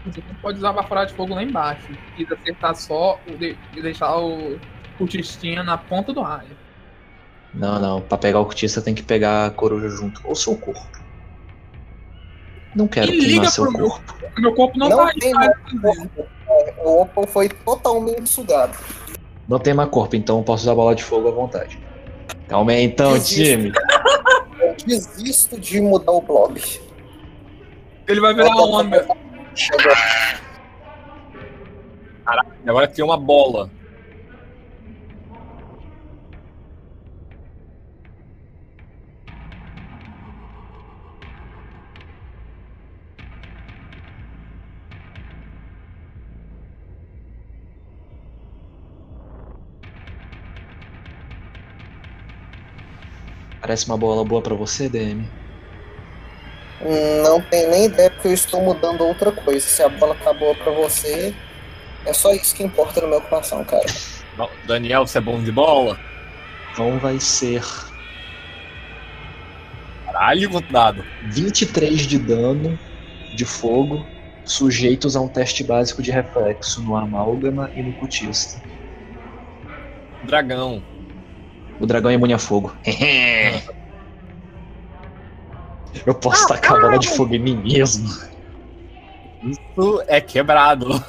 Você não pode usar a baforada de fogo lá embaixo. E acertar só e deixar o cultistinha na ponta do raio.
Não, não. Pra pegar o cultista tem que pegar a coruja junto. Ou seu corpo. Não quero
E liga
queimar seu
pro meu-
corpo.
Meu corpo não,
Não
tá
tem
aí.
O Opal foi totalmente sugado.
Não tem mais corpo, então eu posso usar bola de fogo à vontade. Calma aí então,
Existe.
time.
Eu *laughs* desisto de mudar o blob.
Ele vai virar onda.
Chegou.
Agora tem uma bola.
Parece uma bola boa pra você, DM?
Não tenho nem ideia porque eu estou mudando outra coisa. Se a bola tá boa pra você, é só isso que importa no meu coração, cara. *laughs*
Daniel, você é bom de bola?
Então vai ser
Caralho, quanto dado.
23 de dano de fogo, sujeitos a um teste básico de reflexo no amálgama e no cultista.
Dragão.
O dragão é imune a fogo. *laughs* Eu posso tacar a bola de fogo em mim mesmo.
Isso é quebrado.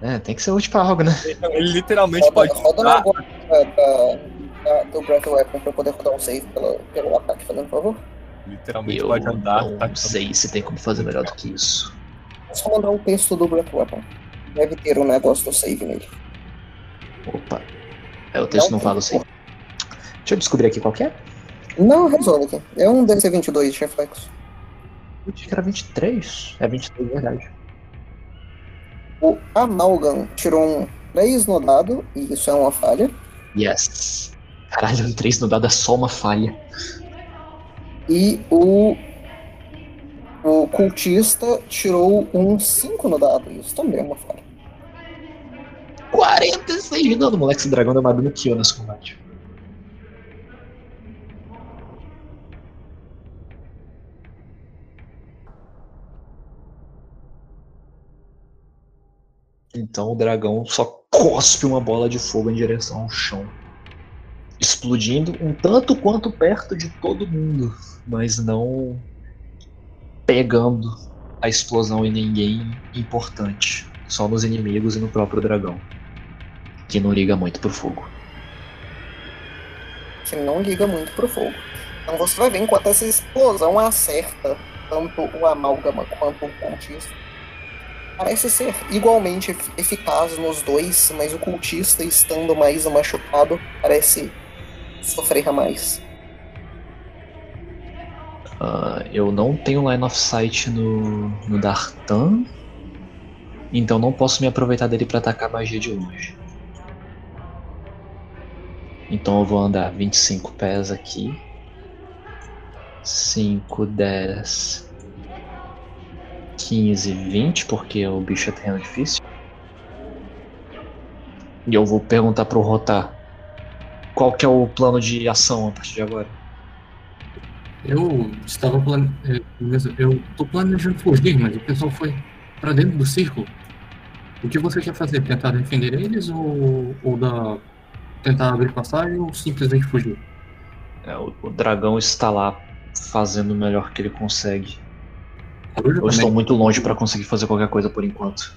É, tem que ser útil pra algo, né?
Ele literalmente
Roda,
pode
roda
usar.
agora da, da, da, do Breath Weapon pra eu poder rodar um save pelo, pelo ataque, fazendo por favor.
Literalmente
Eu
pode andar.
não
tá-
sei se tem como fazer melhor do que isso.
É só mandar o texto do Breath Weapon. Deve ter um negócio do save nele.
Opa. É, o texto não fala assim. Deixa eu descobrir aqui qual que é.
Não, resolve aqui. É um DC22 de reflexo.
Eu achei que era 23. É 23, verdade.
O Amalgam tirou um 3 no dado, e isso é uma falha.
Yes. Caralho, um 3 no dado é só uma falha.
E o. O cultista tirou um 5 no dado, isso também é uma falha.
46 de dano, moleque. Esse dragão deu mais dano que eu nesse combate. Então o dragão só cospe uma bola de fogo em direção ao chão, explodindo um tanto quanto perto de todo mundo, mas não pegando a explosão em ninguém importante, só nos inimigos e no próprio dragão, que não liga muito pro fogo.
Que não liga muito pro fogo. Então você vai ver enquanto essa explosão acerta tanto o amálgama quanto o cultista. Parece ser igualmente ef- eficaz nos dois, mas o cultista, estando mais machucado, parece sofrer mais.
Ah, eu não tenho line of sight no, no Dartan, então não posso me aproveitar dele pra atacar magia de longe. Então eu vou andar 25 pés aqui 5, 10, 15, 20, porque o bicho é terreno difícil. E eu vou perguntar pro Rotar qual que é o plano de ação a partir de agora.
Eu estava plane... é, Eu tô planejando fugir, mas o pessoal foi pra dentro do círculo. O que você quer fazer? Tentar defender eles ou, ou dar... tentar abrir passagem ou simplesmente fugir?
É, o, o dragão está lá fazendo o melhor que ele consegue.
Coruja
Eu estou muito longe para conseguir fazer qualquer coisa por enquanto.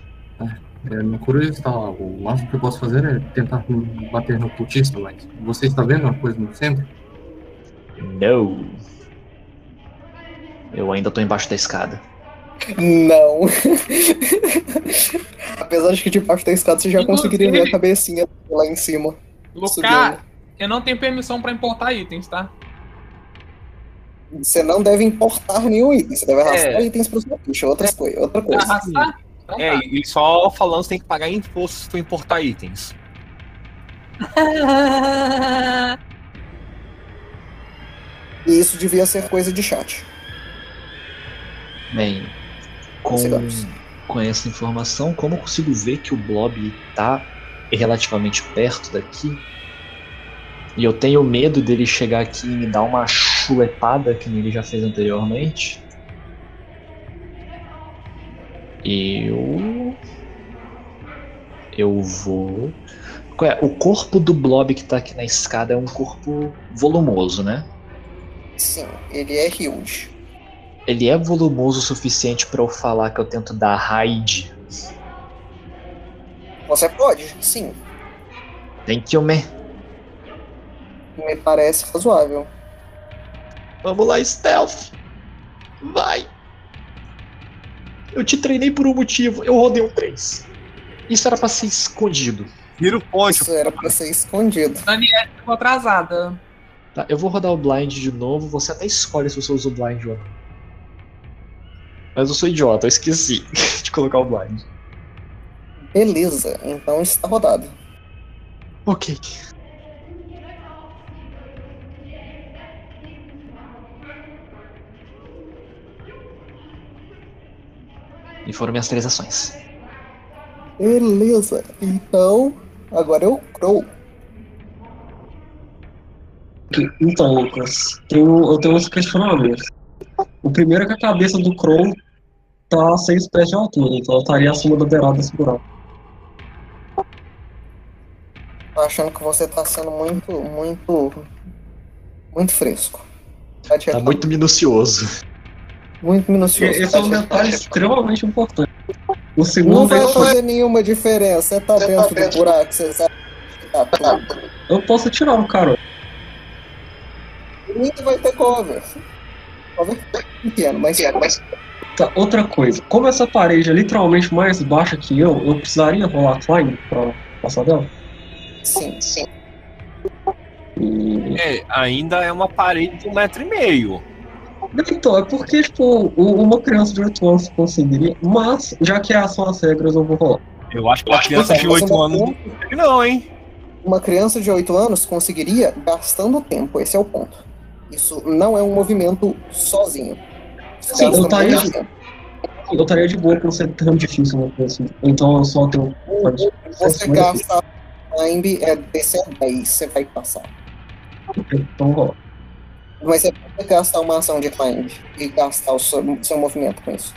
É, minha coruja está lá. O máximo que eu posso fazer é tentar bater no cultista, mas você está vendo uma coisa no centro?
Não. Eu ainda tô embaixo da escada.
Não. *laughs* Apesar de que debaixo da escada você já
Inclusive-
conseguiria ver a cabecinha lá em cima.
Lucar, eu não tenho permissão pra importar itens, tá?
Você não deve importar nenhum item, você deve arrastar
É.
itens pro seu bicho, outra coisa. Outra coisa.
Arrastar? Então
É,
tá.
e só falando, você tem que pagar imposto se tu importar itens. *laughs*
E isso devia ser coisa de chat.
Bem, com, com essa informação, como eu consigo ver que o Blob tá relativamente perto daqui? E eu tenho medo dele chegar aqui e me dar uma chulepada que ele já fez anteriormente. Eu. Eu vou. Qual é? O corpo do Blob que tá aqui na escada é um corpo volumoso, né?
Sim, ele é huge.
Ele é volumoso o suficiente pra eu falar que eu tento dar raid.
Você pode, sim.
Thank you, man.
Me parece razoável.
Vamos lá, stealth. Vai. Eu te treinei por um motivo. Eu rodei um 3. Isso era pra ser escondido.
Vira o ponte.
Isso era pra ser escondido.
Daniela ficou atrasada.
Tá, eu vou rodar o blind de novo. Você até escolhe se você usa o blind ou não. Mas eu sou idiota, eu esqueci *laughs* de colocar o blind.
Beleza, então está rodado.
Ok. E foram minhas três ações.
Beleza, então agora eu Crow.
Então, Lucas, tenho, eu tenho uns questionamentos. O primeiro é que a cabeça do Crow tá a 6 pés de altura, então ela estaria acima da beirada desse buraco.
Tô achando que você tá sendo muito, muito, muito fresco. Tá,
Tá muito minucioso.
Muito minucioso.
Esse é um
Tá,
detalhe extremamente importante. O
Não
segundo
vai
é
fazer nenhuma diferença. Você tá dentro do buraco, você sabe que tá tudo.
eu posso tirar o cara.
Ainda vai ter cover. Cover pequeno, mas, mas
Tá, outra coisa, como essa parede é literalmente mais baixa que eu, eu precisaria rolar climb pra passar dela?
sim, sim.
É, ainda é uma parede de um metro e meio.
Então, é porque, tipo, uma criança de 8 anos conseguiria, mas, já que essas são as regras, eu vou rolar.
Eu acho que uma criança de 8 anos não consegue, não, hein?
Uma criança de 8 anos conseguiria gastando tempo, esse é o ponto. Isso não é um movimento sozinho.
Sim, eu estaria-
tempo.
Eu estaria de boa por ser tão difícil uma coisa assim. Então eu só tenho.
Você gasta climb, é DC 10, você vai passar.
Então rola.
Mas você pode gastar uma ação de climb e gastar o seu, seu movimento com isso.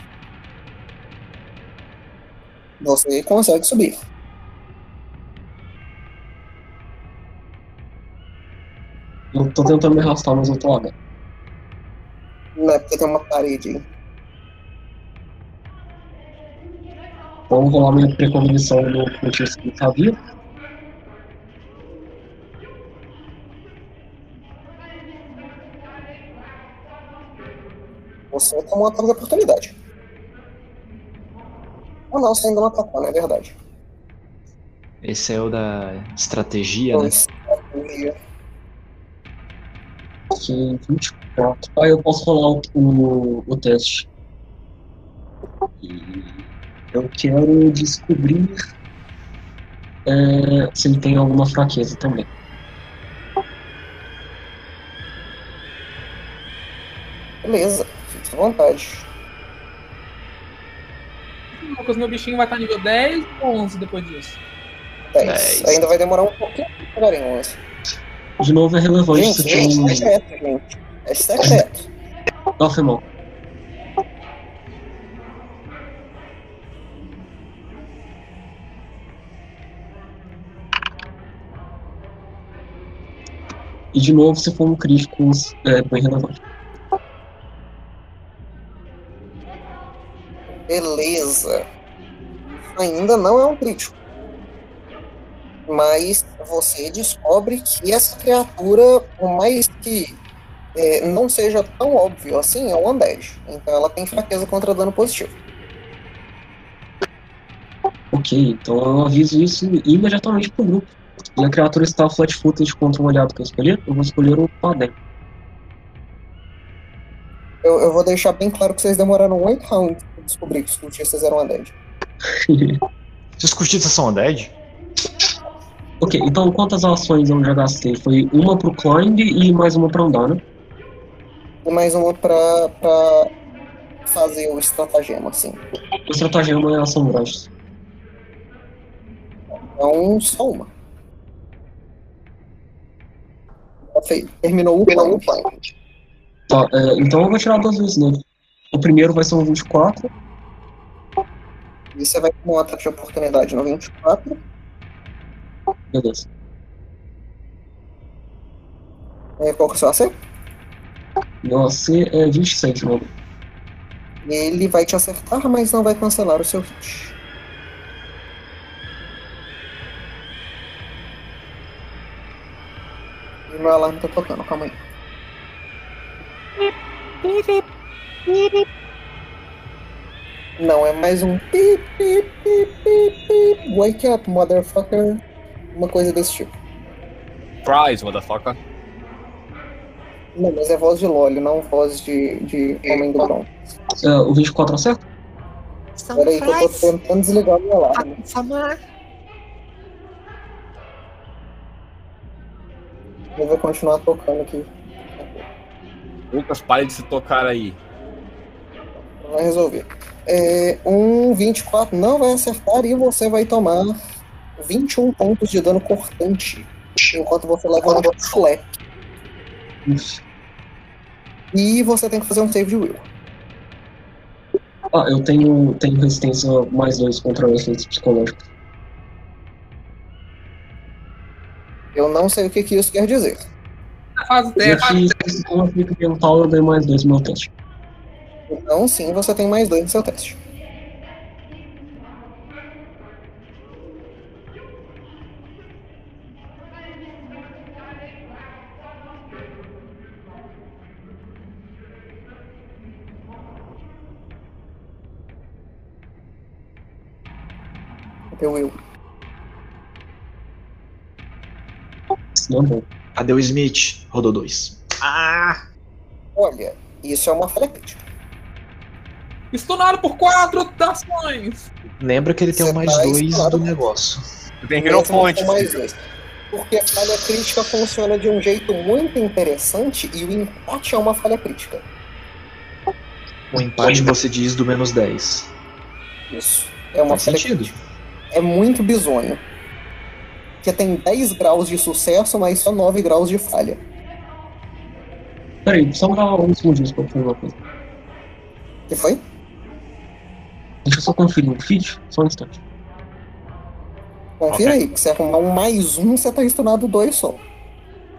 Você consegue subir.
Eu tô tentando me arrastar, mas eu tô lá.
Não é porque tem uma parede aí.
Vamos rolar minha precognição no cultista que sabia.
Você tomou um ataque de oportunidade. Ou não, você ainda não atacou, não é verdade.
Esse é o da estratégia, né?
Dois.
Que 24. Aí eu posso rolar o, o, o teste. E eu quero descobrir é, se ele tem alguma fraqueza também.
Beleza, vontade.
Lucas, meu bichinho vai estar nível 10 ou 11 depois disso?
10.
Dez.
Ainda vai demorar um pouquinho pra chegar em 11.
De novo é relevante se
Gente,
tem
gente, é secreto, gente. É secreto.
Foi mal. E de novo, se for um crítico, é bem relevante.
Beleza. Ainda não é um crítico. Mas você descobre que essa criatura, por mais que é, não seja tão óbvio assim, é um undead. Então ela tem fraqueza contra dano positivo.
Ok, então eu aviso isso imediatamente pro grupo. E a criatura está flat-footed contra um aliado que eu escolher, eu vou escolher o Padem.
Eu, eu vou deixar bem claro que vocês demoraram 8 rounds pra descobrir que os cultistas eram undead. *laughs*
Se os cultistas são undead,
ok, então quantas ações eu já gastei? Foi uma pro Climb e mais uma pra andar, né?
E mais uma pra, pra fazer o estratagema, assim.
O estratagema é ação grátis.
Então, só uma. Terminou o plano.
Tá, é, então eu vou tirar duas vezes nele. O primeiro vai ser um 24.
E você vai com um ataque de oportunidade no 24.
Beleza.
É, qual que é o seu AC?
Meu AC é 26, mano.
Ele vai te acertar, mas não vai cancelar o seu hit. E meu alarme tá tocando, calma aí. Não, é mais um pip, pip, pip, pip, pip. Wake up, motherfucker. Uma coisa desse tipo.
Prize, motherfucker.
Não, mas é voz de LOL, não voz de, de Homem do Bronx.
É, o 24 acerta?
Peraí que eu tô tentando desligar o meu alarme. Eu vou continuar tocando aqui.
Lucas, pare de se tocar aí.
Vai resolver. É, um 24 não vai acertar e você vai tomar 21 pontos de dano cortante. Enquanto você leva um.
Uf.
E você tem que fazer um save de will.
Ah, eu tenho, tenho resistência mais dois contra efeitos psicológicos.
Eu não sei o que, que isso quer dizer.
Faz o
E
teste.
aqui, com a fica mental, eu dei mais dois no meu teste.
Então, sim, você tem mais dois no seu teste. Teu will.
Cadê o Smith? Rodou dois. Ah!
Olha, isso é uma falha crítica.
Estunado por quatro ações.
Lembra que ele tem o mais
tá
dois do negócio.
Tem Hero Point.
mais dois. Porque a falha crítica funciona de um jeito muito interessante e o empate é uma falha crítica.
O empate você diz do menos 10.
Isso. É uma
Faz
falha
sentido.
crítica. É muito bizonho. Porque tem 10 graus de sucesso, mas só 9 graus de falha.
Peraí, só pra eu fazer uma coisa.
que foi?
Deixa eu só conferir o feed, só um instante.
Confira
Ok.
aí, que se arrumar um mais um, você tá estunado dois só.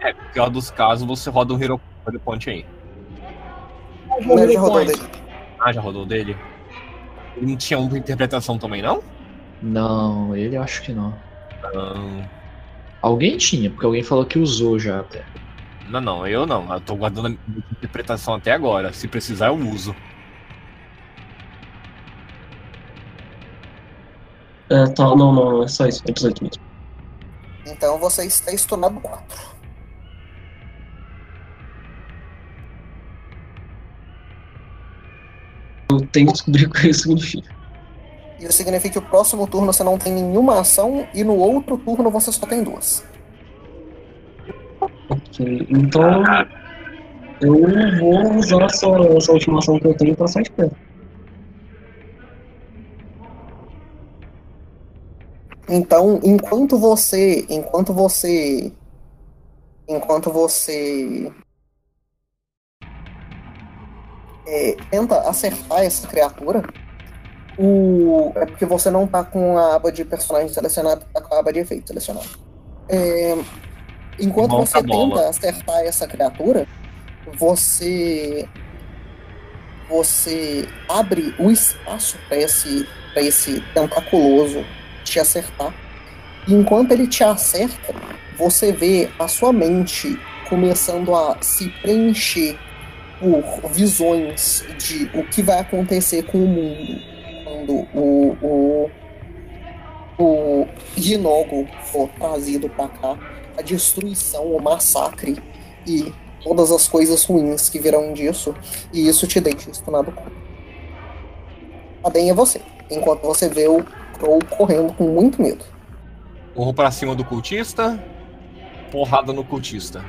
É, pior dos casos, você roda um Hero Hero Point aí.
Ele já rodou dele.
Ah, já rodou dele? Ele não tinha uma interpretação também, não?
Não, ele eu acho que não.
Não,
Alguém tinha, porque alguém falou que usou já até.
não, não eu não. Eu tô guardando a minha interpretação até agora. Se precisar, eu uso.
É, tá, não, não, não, é só isso, é 18 mesmo.
Então você está estunado 4.
Eu tenho que descobrir o que isso significa.
Isso significa que o próximo turno você não tem nenhuma ação e no outro turno você só tem duas.
Ok, então. Eu vou usar essa, essa última ação que eu tenho pra sair de perto.
Então, enquanto você, enquanto você, enquanto você é, tenta acertar essa criatura, o é porque você não tá com a aba de personagem selecionada, tá com a aba de efeito selecionada. É, enquanto
Monta
você tenta acertar essa criatura, você você abre o espaço para esse para esse tentaculoso te acertar. E enquanto ele te acerta, você vê a sua mente começando a se preencher por visões de o que vai acontecer com o mundo quando o, o, o Yinogo for trazido para cá, a destruição, o massacre e todas as coisas ruins que virão disso, e isso te deixa estunado. Aden é você, enquanto você vê o Crow correndo com muito medo.
Corro pra cima do cultista. Porrada no cultista.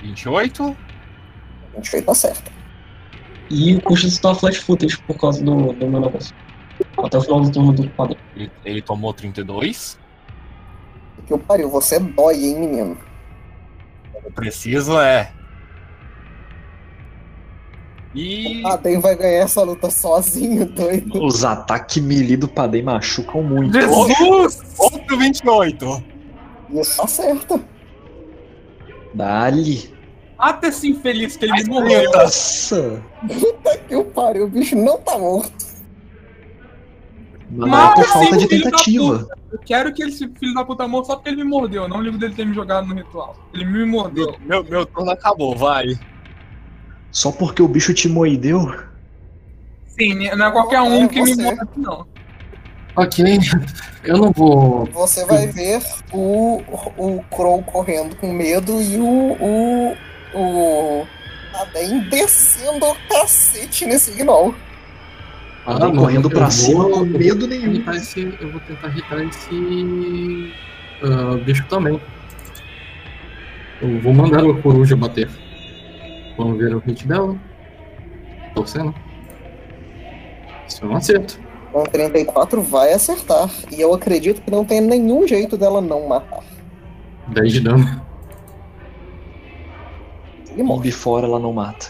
Vinte e oito.
28 acerta.
E o custo tá flat footage por causa do, do meu negócio. Até o final do turno do padrão.
Ele, ele tomou 32.
Que o pariu, você dói, hein, menino?
Preciso é. E.
Aden vai ganhar essa luta sozinho, doido.
Os ataques melee do Padei machucam muito.
Jesus! Outro 28.
Isso acerta.
Dali.
Mata esse infeliz que ele
Mas
morreu.
Nossa.
Puta que o pariu, o bicho não tá morto.
Mas
Mata
por falta de tentativa.
Eu quero que esse filho da puta morra só porque ele me mordeu. Eu não ligo dele ter me jogado no ritual. Ele me mordeu.
Meu, meu turno acabou, vai.
Só porque o bicho te moideu?
Sim, não é qualquer um
É
que me morde, não.
Ok, eu não vou.
Você vai ver o, o Crow correndo com medo e o. o. o. Aden descendo o cacete nesse gnoll.
Ah,
Padei
mano,
correndo
eu
pra
vou-
cima com medo
eu vou
nenhum.
esse- eu vou tentar irritar esse ah, bicho também. Eu vou mandar a coruja bater. Vamos ver o hit dela. Torcendo. Isso é um acerto.
Com 34 vai acertar. E eu acredito que não tem nenhum jeito dela não matar.
10 de dano.
Ele morre.
E fora ela não mata.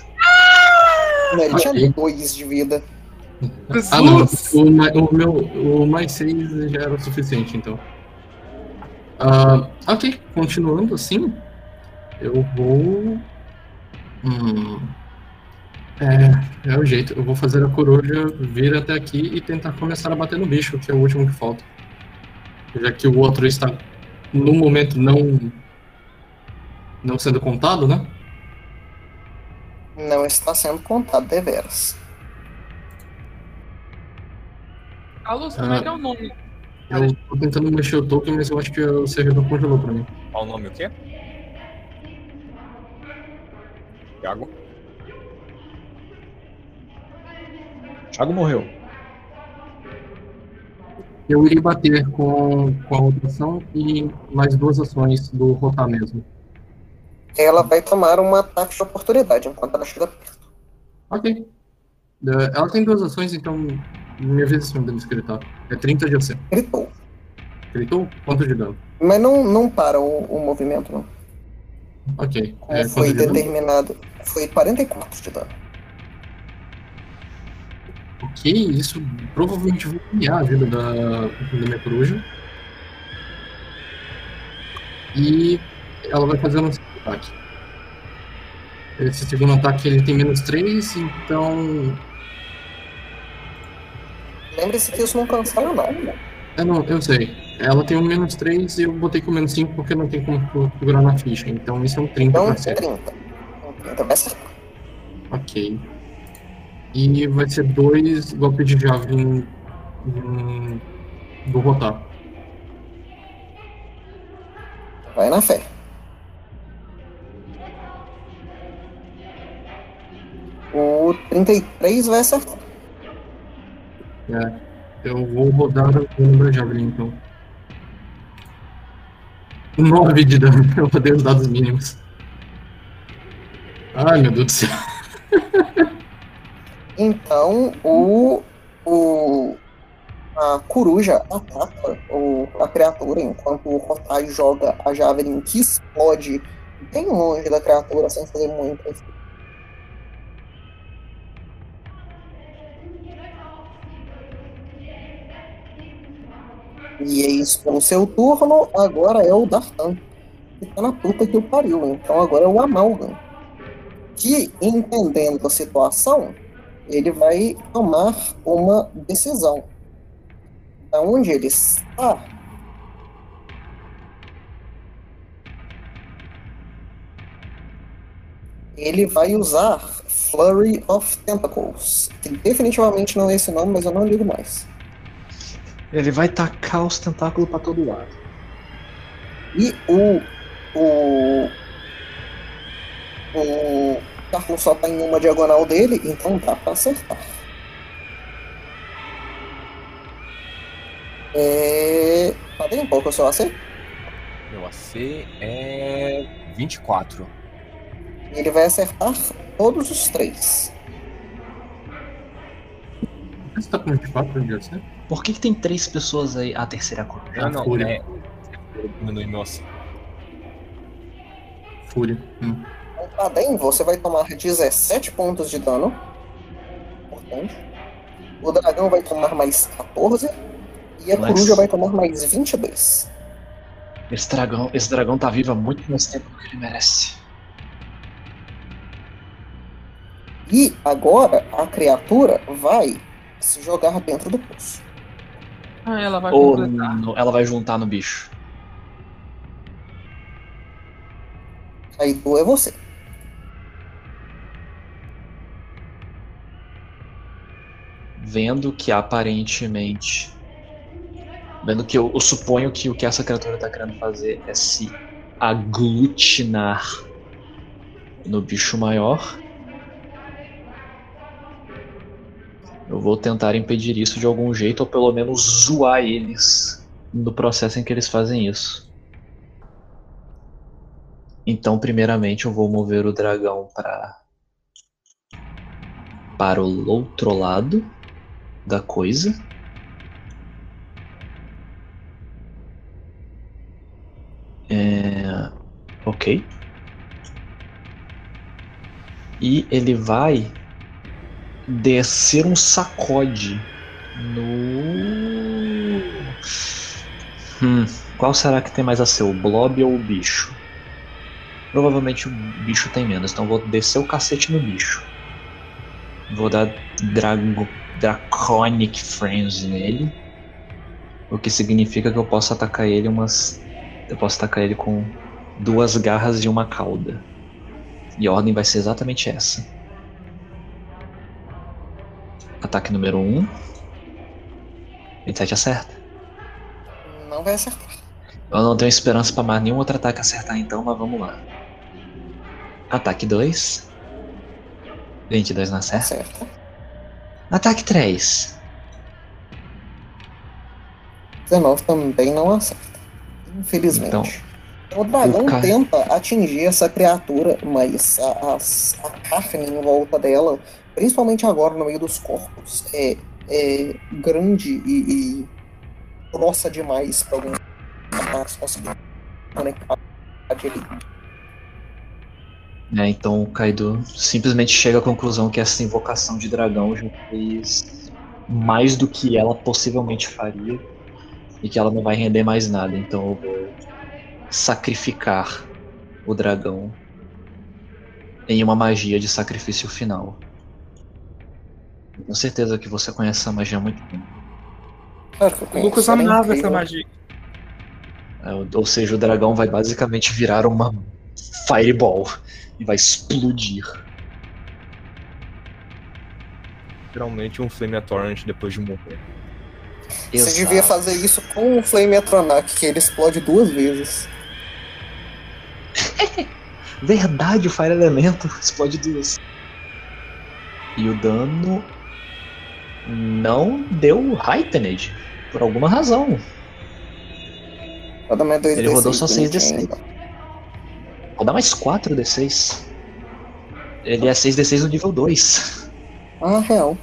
Né, Ele tinha
Ok.
2 de vida.
Ah, não. O, o meu o mais 6 já era o suficiente, então. Ah, ok, continuando assim, eu vou. Hum, é, é o jeito. Eu vou fazer a coruja vir até aqui e tentar começar a bater no bicho, que é o último que falta. Já que o outro está, no momento, não. Não sendo contado, né?
Não está sendo contado deveras.
Carlos, como é que é o nome?
Eu tô tentando mexer o token, mas eu acho que o servidor congelou pra mim.
Qual o nome o quê? Thiago?
Thiago morreu.
Eu iria bater com, com a outra ação e mais duas ações do rotar mesmo.
Ela vai tomar um ataque de oportunidade enquanto ela chega perto.
Ok. Eh, Ela tem duas ações, então minha vez acima deles gritar. É 30 de AC.
Gritou.
Gritou? Quanto de dano?
Mas não, não para o, o movimento, não.
Ok.
Como
É,
foi
de dano?
determinado. Foi 44 de dano.
Ok, isso provavelmente vai ganhar a vida da, da minha coruja. E ela vai fazer um ataque. Esse segundo ataque ele tem menos 3, então.
Lembre-se que isso não cancela nada.
É, não, eu sei. Ela tem um menos 3 e eu botei com menos 5 porque não tem como configurar na ficha. Então isso é um 30
Então,
pra ser.
30. Então, 30 vai acertar.
Ok. E vai ser dois golpes de javelin hum, do rotar.
Vai na fé. O 33 vai acertar.
É. Eu vou rodar o dano da Javelin, então. 9 de dano, *laughs* eu rodei os dados mínimos. Ai, meu Deus do céu. *laughs*
Então, o, o a coruja ataca o, a criatura enquanto o Rotai joga a Javelin que explode bem longe da criatura sem fazer muito efeito. E é isso pelo seu turno, agora é o Dartan. Que tá na puta que o pariu. Então agora é o Amalgam. Que, entendendo a situação, ele vai tomar uma decisão. Da onde ele está, ele vai usar Flurry of Tentacles. Que definitivamente não é esse nome, mas eu não ligo mais.
Ele vai tacar os tentáculos pra todo lado.
E o. O. O Carlos só tá em uma diagonal dele, então dá pra acertar. É. Qual que é o seu AC?
Meu AC é 24.
Ele vai acertar todos os três.
Você tá com 24 de AC?
Por que, que tem três pessoas aí? A terceira coruja.
Não, não,
fúria.
é. Diminui AC.
Fúria. Hum.
Então, Padrinho, você vai tomar 17 pontos de dano. Importante. O dragão vai tomar mais 14. E a
Mas-
coruja vai tomar mais 22.
Esse dragão, esse dragão tá vivo há muito mais tempo do que ele merece.
E agora a criatura vai se jogar dentro do poço.
Ah, ela vai
Ou
completar.
no- ela vai juntar no bicho.
Aí tu é você.
Vendo que aparentemente. Vendo que eu, eu suponho que o que essa criatura tá querendo fazer é se aglutinar no bicho maior. Eu vou tentar impedir isso de algum jeito, ou pelo menos zoar eles no processo em que eles fazem isso. Então, primeiramente, eu vou mover o dragão para para o outro lado da coisa. É... Ok. E ele vai descer um sacode no. Hum, qual será que tem mais a ser, o blob ou o bicho? Provavelmente o bicho tem menos, então vou descer o cacete no bicho. Vou dar Drago, Draconic Frenzy nele. O que significa que eu posso atacar ele umas. Eu posso atacar ele com duas garras e uma cauda. E a ordem vai ser exatamente essa. Ataque número 1. Um. 27 acerta.
Não vai acertar.
Eu não tenho esperança pra mais nenhum outro ataque acertar então, mas vamos lá. Ataque 2. 22 na acerta.
Acerta.
Ataque 3.
19 também não acerta. Infelizmente.
Então,
o dragão
o ca-
tenta atingir essa criatura, mas a, as- a carne em volta dela, principalmente agora no meio dos corpos, é, é grande e, e grossa demais para alguns ataques conseguir conectar.
É, então o Kaido simplesmente chega à conclusão que essa invocação de dragão já fez mais do que ela possivelmente faria e que ela não vai render mais nada. Então eu vou sacrificar o dragão em uma magia de sacrifício final. Com certeza que você conhece essa magia há muito tempo.
Claro que eu
O
conheço,
Lucas
ela é
amava essa magia.
É, ou- seja, o dragão vai basicamente virar uma fireball e vai explodir.
Literalmente um Flame Torrent depois de morrer.
Você
Exato.
devia fazer isso com o Flame Atronac, que ele explode duas vezes. *laughs*
Verdade, o Fire Elemento *laughs* explode duas. E o dano não deu Heightened. Por alguma razão.
Dois
Ele rodou
D6
só 6
bonitinho,
D6.
então.
Vou dar mais 4 D6. Ele é 6 D6 no nível 2.
Ah, real.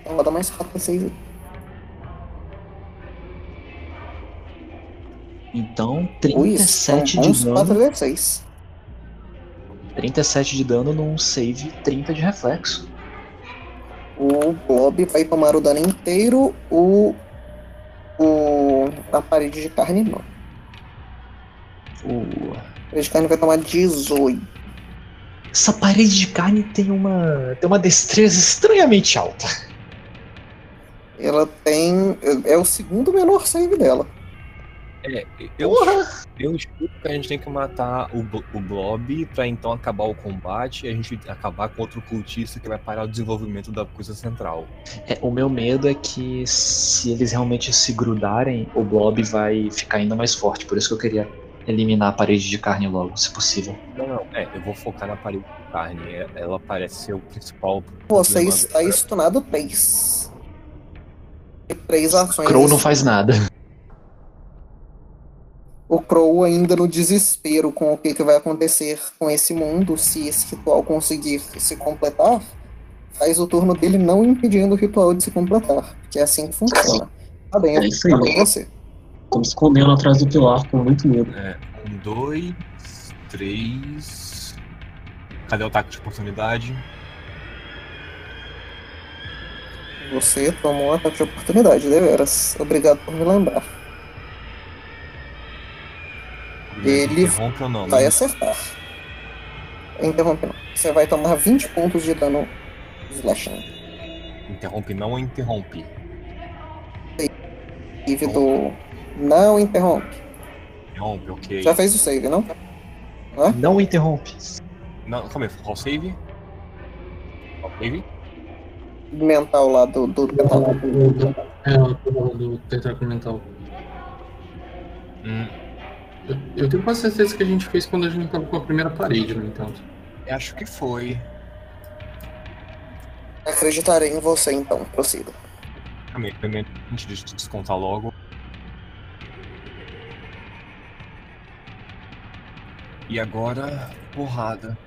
Então roda mais 4 D6.
Então,
Ui, são
37
bons
de
4
dano.
D6.
37 de dano num save 30 de reflexo.
O Blob vai tomar o dano inteiro, o. O. A parede de carne não.
O-
A parede de carne vai tomar 18.
Essa parede de carne tem uma, tem uma destreza estranhamente alta.
Ela tem. É o segundo menor save dela.
É, eu, eu escuto que a gente tem que matar o, o Blob pra então acabar o combate e a gente acabar com outro cultista que vai parar o desenvolvimento da coisa central.
É, o meu medo é que se eles realmente se grudarem, o blob vai ficar ainda mais forte. Por isso que eu queria eliminar a parede de carne logo, se possível.
Não, não, é, eu vou focar na parede de carne. é- Ela parece ser o principal.
Você está estunado 3. E três ações.
Crow não faz nada.
O Crow ainda no desespero com o que, que vai acontecer com esse mundo se esse ritual conseguir se completar, faz o turno dele não impedindo o ritual de se completar. Que é assim que funciona. Tá bem,
É isso aí.
tá bem você.
Tô me escondendo atrás do pilar com muito medo.
É, um, dois, três. Cadê o ataque de oportunidade?
Você tomou um ataque de oportunidade, deveras. Obrigado por me lembrar. Ele
interrompe ou não?
Vai acertar. Interrompe não. Você vai tomar 20 pontos de dano slashing.
Interrompe não ou interrompe?
Save do. Não interrompe.
Interrompe, ok.
Já fez o save, não?
Não interrompe.
Não, calma aí, qual save? Qual save?
Mental lá do. do tentáculo.
É, do tentáculo mental.
Hum,
Eu, eu tenho quase certeza que a gente fez quando a gente tava com a primeira parede, no entanto.
eu acho que foi.
Acreditarei em você então, prossiga.
Calma aí, primeiro, antes de descontar logo. E agora, porrada.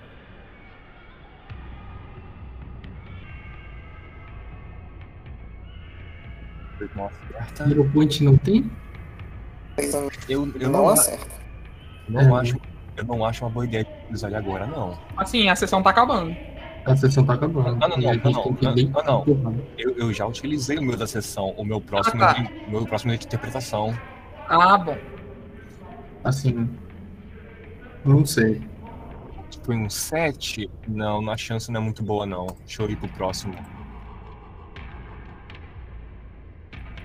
Não acerta.
Hero Point não tem?
Eu, eu
não
não,
acerta.
não
É.
acho, eu não acho uma boa ideia utilizar ele agora, não.
Assim, a sessão tá acabando.
A sessão tá acabando.
Não, não, não, não, não, não, não.
porrada.
Eu, eu já utilizei o meu da sessão, o meu próximo,
Ah, tá.
de, meu próximo é de interpretação.
Ah, bom.
Assim. Não sei.
Foi um 7? Não, a chance não é muito boa, não. Deixa eu ir pro próximo.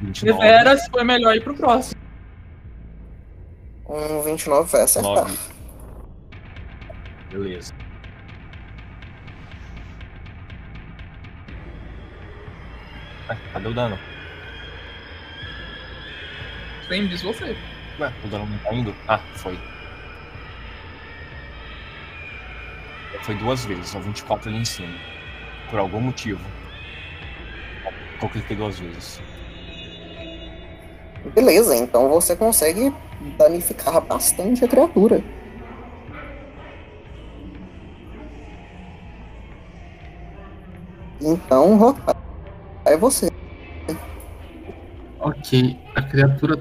29.
Deveras foi melhor ir pro próximo.
Um 29 vai acertar.
9. Beleza. Ué, cadê o dano?
Quem diz você.
Ué, o dano não tá indo? Ah, foi. Foi duas vezes, só 24 ali em cima. Por algum motivo. Eu cliquei duas vezes.
Beleza, então você consegue danificar bastante a criatura. Então, Rock, é você.
Ok, a criatura.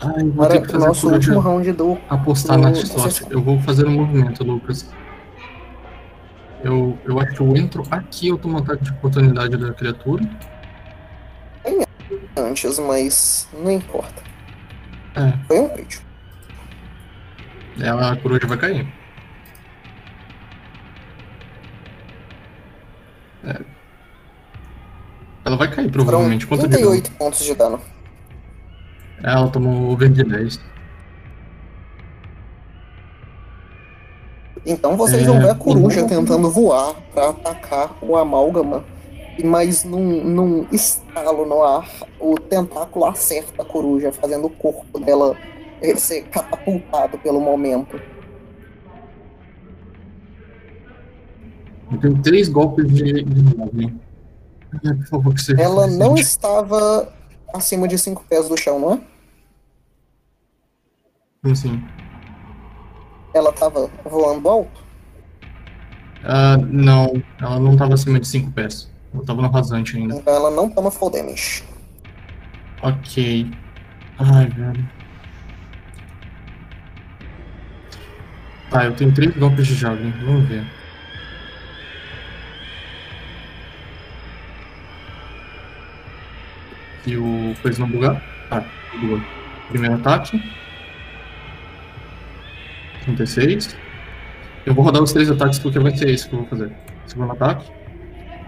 Ai, vou
Para
ter que fazer
nosso último round do.
apostar
do-
na
sessão.
Eu vou fazer um movimento, Lucas. Eu, eu acho que eu entro aqui, eu tomo um ataque de oportunidade da criatura.
Antes, mas não importa.
É,
Foi um crítico.
ela, a coruja vai cair. É. Ela vai cair,
Foram
provavelmente. Quanto de dano?
38 pontos de dano.
Ela tomou over de 10.
Então vocês
É,
vão ver a coruja tentando voar pra atacar o amálgama. Mas num, num estalo no ar, o tentáculo acerta a coruja, fazendo o corpo dela eh, ser catapultado pelo momento.
Eu tenho três golpes de, de Por favor, que seja
Ela não estava acima de 5 pés do chão, não é?
Como assim?
Ela estava voando alto?
Ah, não, ela não tava acima de 5 pés. Ela tava no rasante ainda.
Então ela não toma full damage.
Ok. Ai, velho. Tá, eu tenho três golpes de Javelin. Vamos ver. E o coisa não bugar? Ah, bugou. Primeiro ataque. 36. Eu vou rodar os três ataques porque vai ser isso que eu vou fazer. Segundo ataque.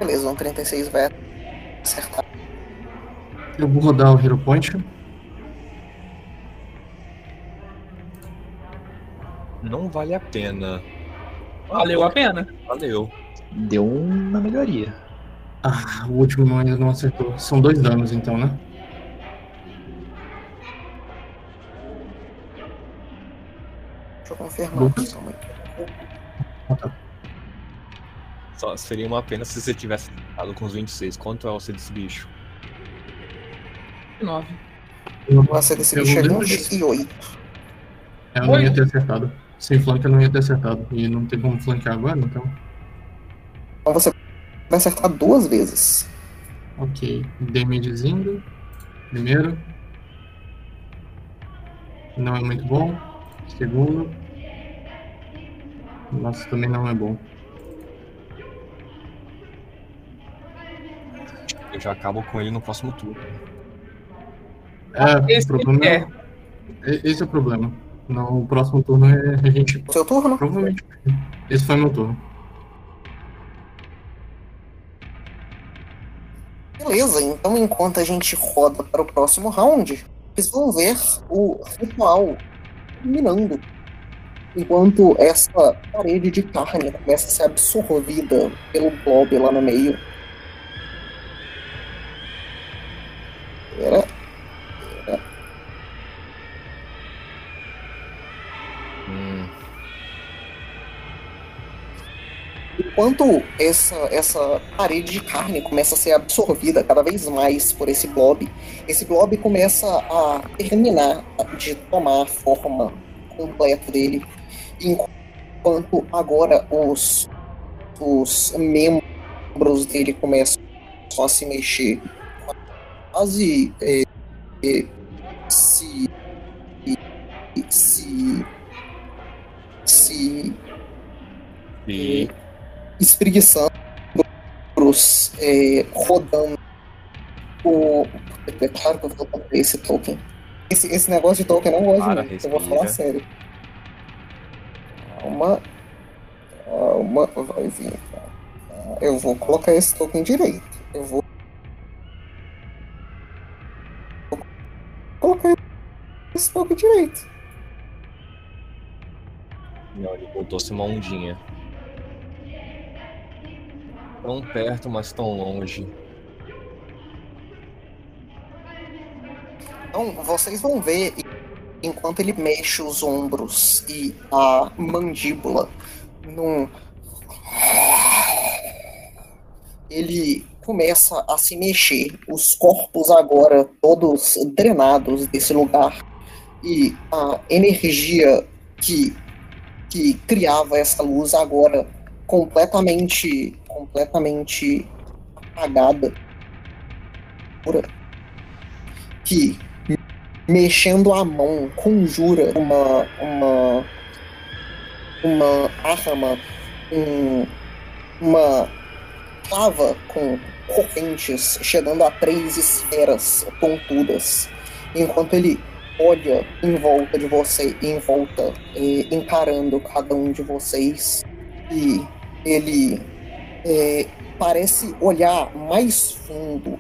Beleza, um 36 vai acertar.
Eu vou rodar o Hero Point.
Não vale a pena.
Valeu a pena.
Valeu.
Deu uma melhoria.
Ah, o último não, ainda não acertou. São dois danos então, né?
Deixa eu confirmar aqui.
Lucas?
aí.
Só seria uma pena se você tivesse ficado com os 26. Quanto é o C desse bicho?
9.
O AC desse
Eu
bicho é
lembro disso.
28.
Eu não ia ter acertado. Sem flank eu não ia ter acertado. E não tem como flanquear agora, então.
Então você vai acertar duas vezes.
Ok. Damagezinho. Primeiro. Não é muito bom. Segundo. Nossa, também não é bom.
Eu já acabo com ele no próximo turno.
É,
Esse
o problema
é.
é. Esse é o problema. No próximo turno é a gente.
Seu turno?
Provavelmente. Esse foi meu turno.
Beleza, então enquanto a gente roda para o próximo round, vocês vão ver o ritual terminando. Enquanto essa parede de carne começa a ser absorvida pelo blob lá no meio. Pera,
Hum,
Enquanto essa, essa parede de carne começa a ser absorvida cada vez mais por esse blob, esse blob começa a terminar de tomar a forma completa dele, enquanto agora os, os membros dele começam a se mexer, quase é, é, se se se
e
espreguiçando, é, rodando. O... É claro que eu vou comprar esse token. Esse, esse negócio de token eu não gosto
Para,
mim. Eu vou falar sério. Calma. Calma, vai vir. Eu vou colocar esse token direito. Eu vou esse token direito.
Não, ele botou-se uma ondinha. Tão perto, mas tão longe.
Então, vocês vão ver enquanto ele mexe os ombros e a mandíbula num. Ele começa a se mexer, os corpos agora todos drenados desse lugar e a energia que, que criava essa luz agora completamente completamente apagada que mexendo a mão conjura uma uma uma arma um, uma clava com correntes chegando a três esferas pontudas enquanto ele olha em volta de você em volta eh, encarando cada um de vocês e ele eh, parece olhar mais fundo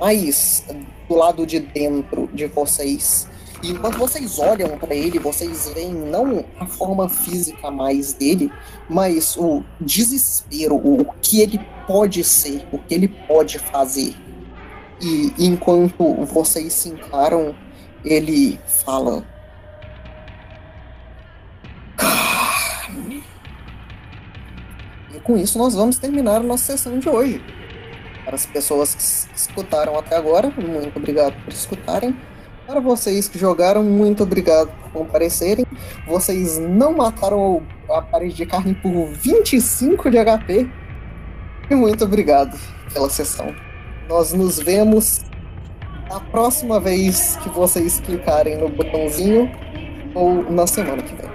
mais do lado de dentro de vocês. E enquanto vocês olham para ele, vocês veem não a forma física mais dele, mas o desespero, o que ele pode ser, o que ele pode fazer. E enquanto vocês se encaram, ele fala: Carne. E com isso nós vamos terminar a nossa sessão de hoje. Para as pessoas que escutaram até agora, muito obrigado por escutarem. Para vocês que jogaram, muito obrigado por comparecerem. Vocês não mataram a parede de carne por 25 de HP. E muito obrigado pela sessão. Nós nos vemos na próxima vez que vocês clicarem no botãozinho ou na semana que vem.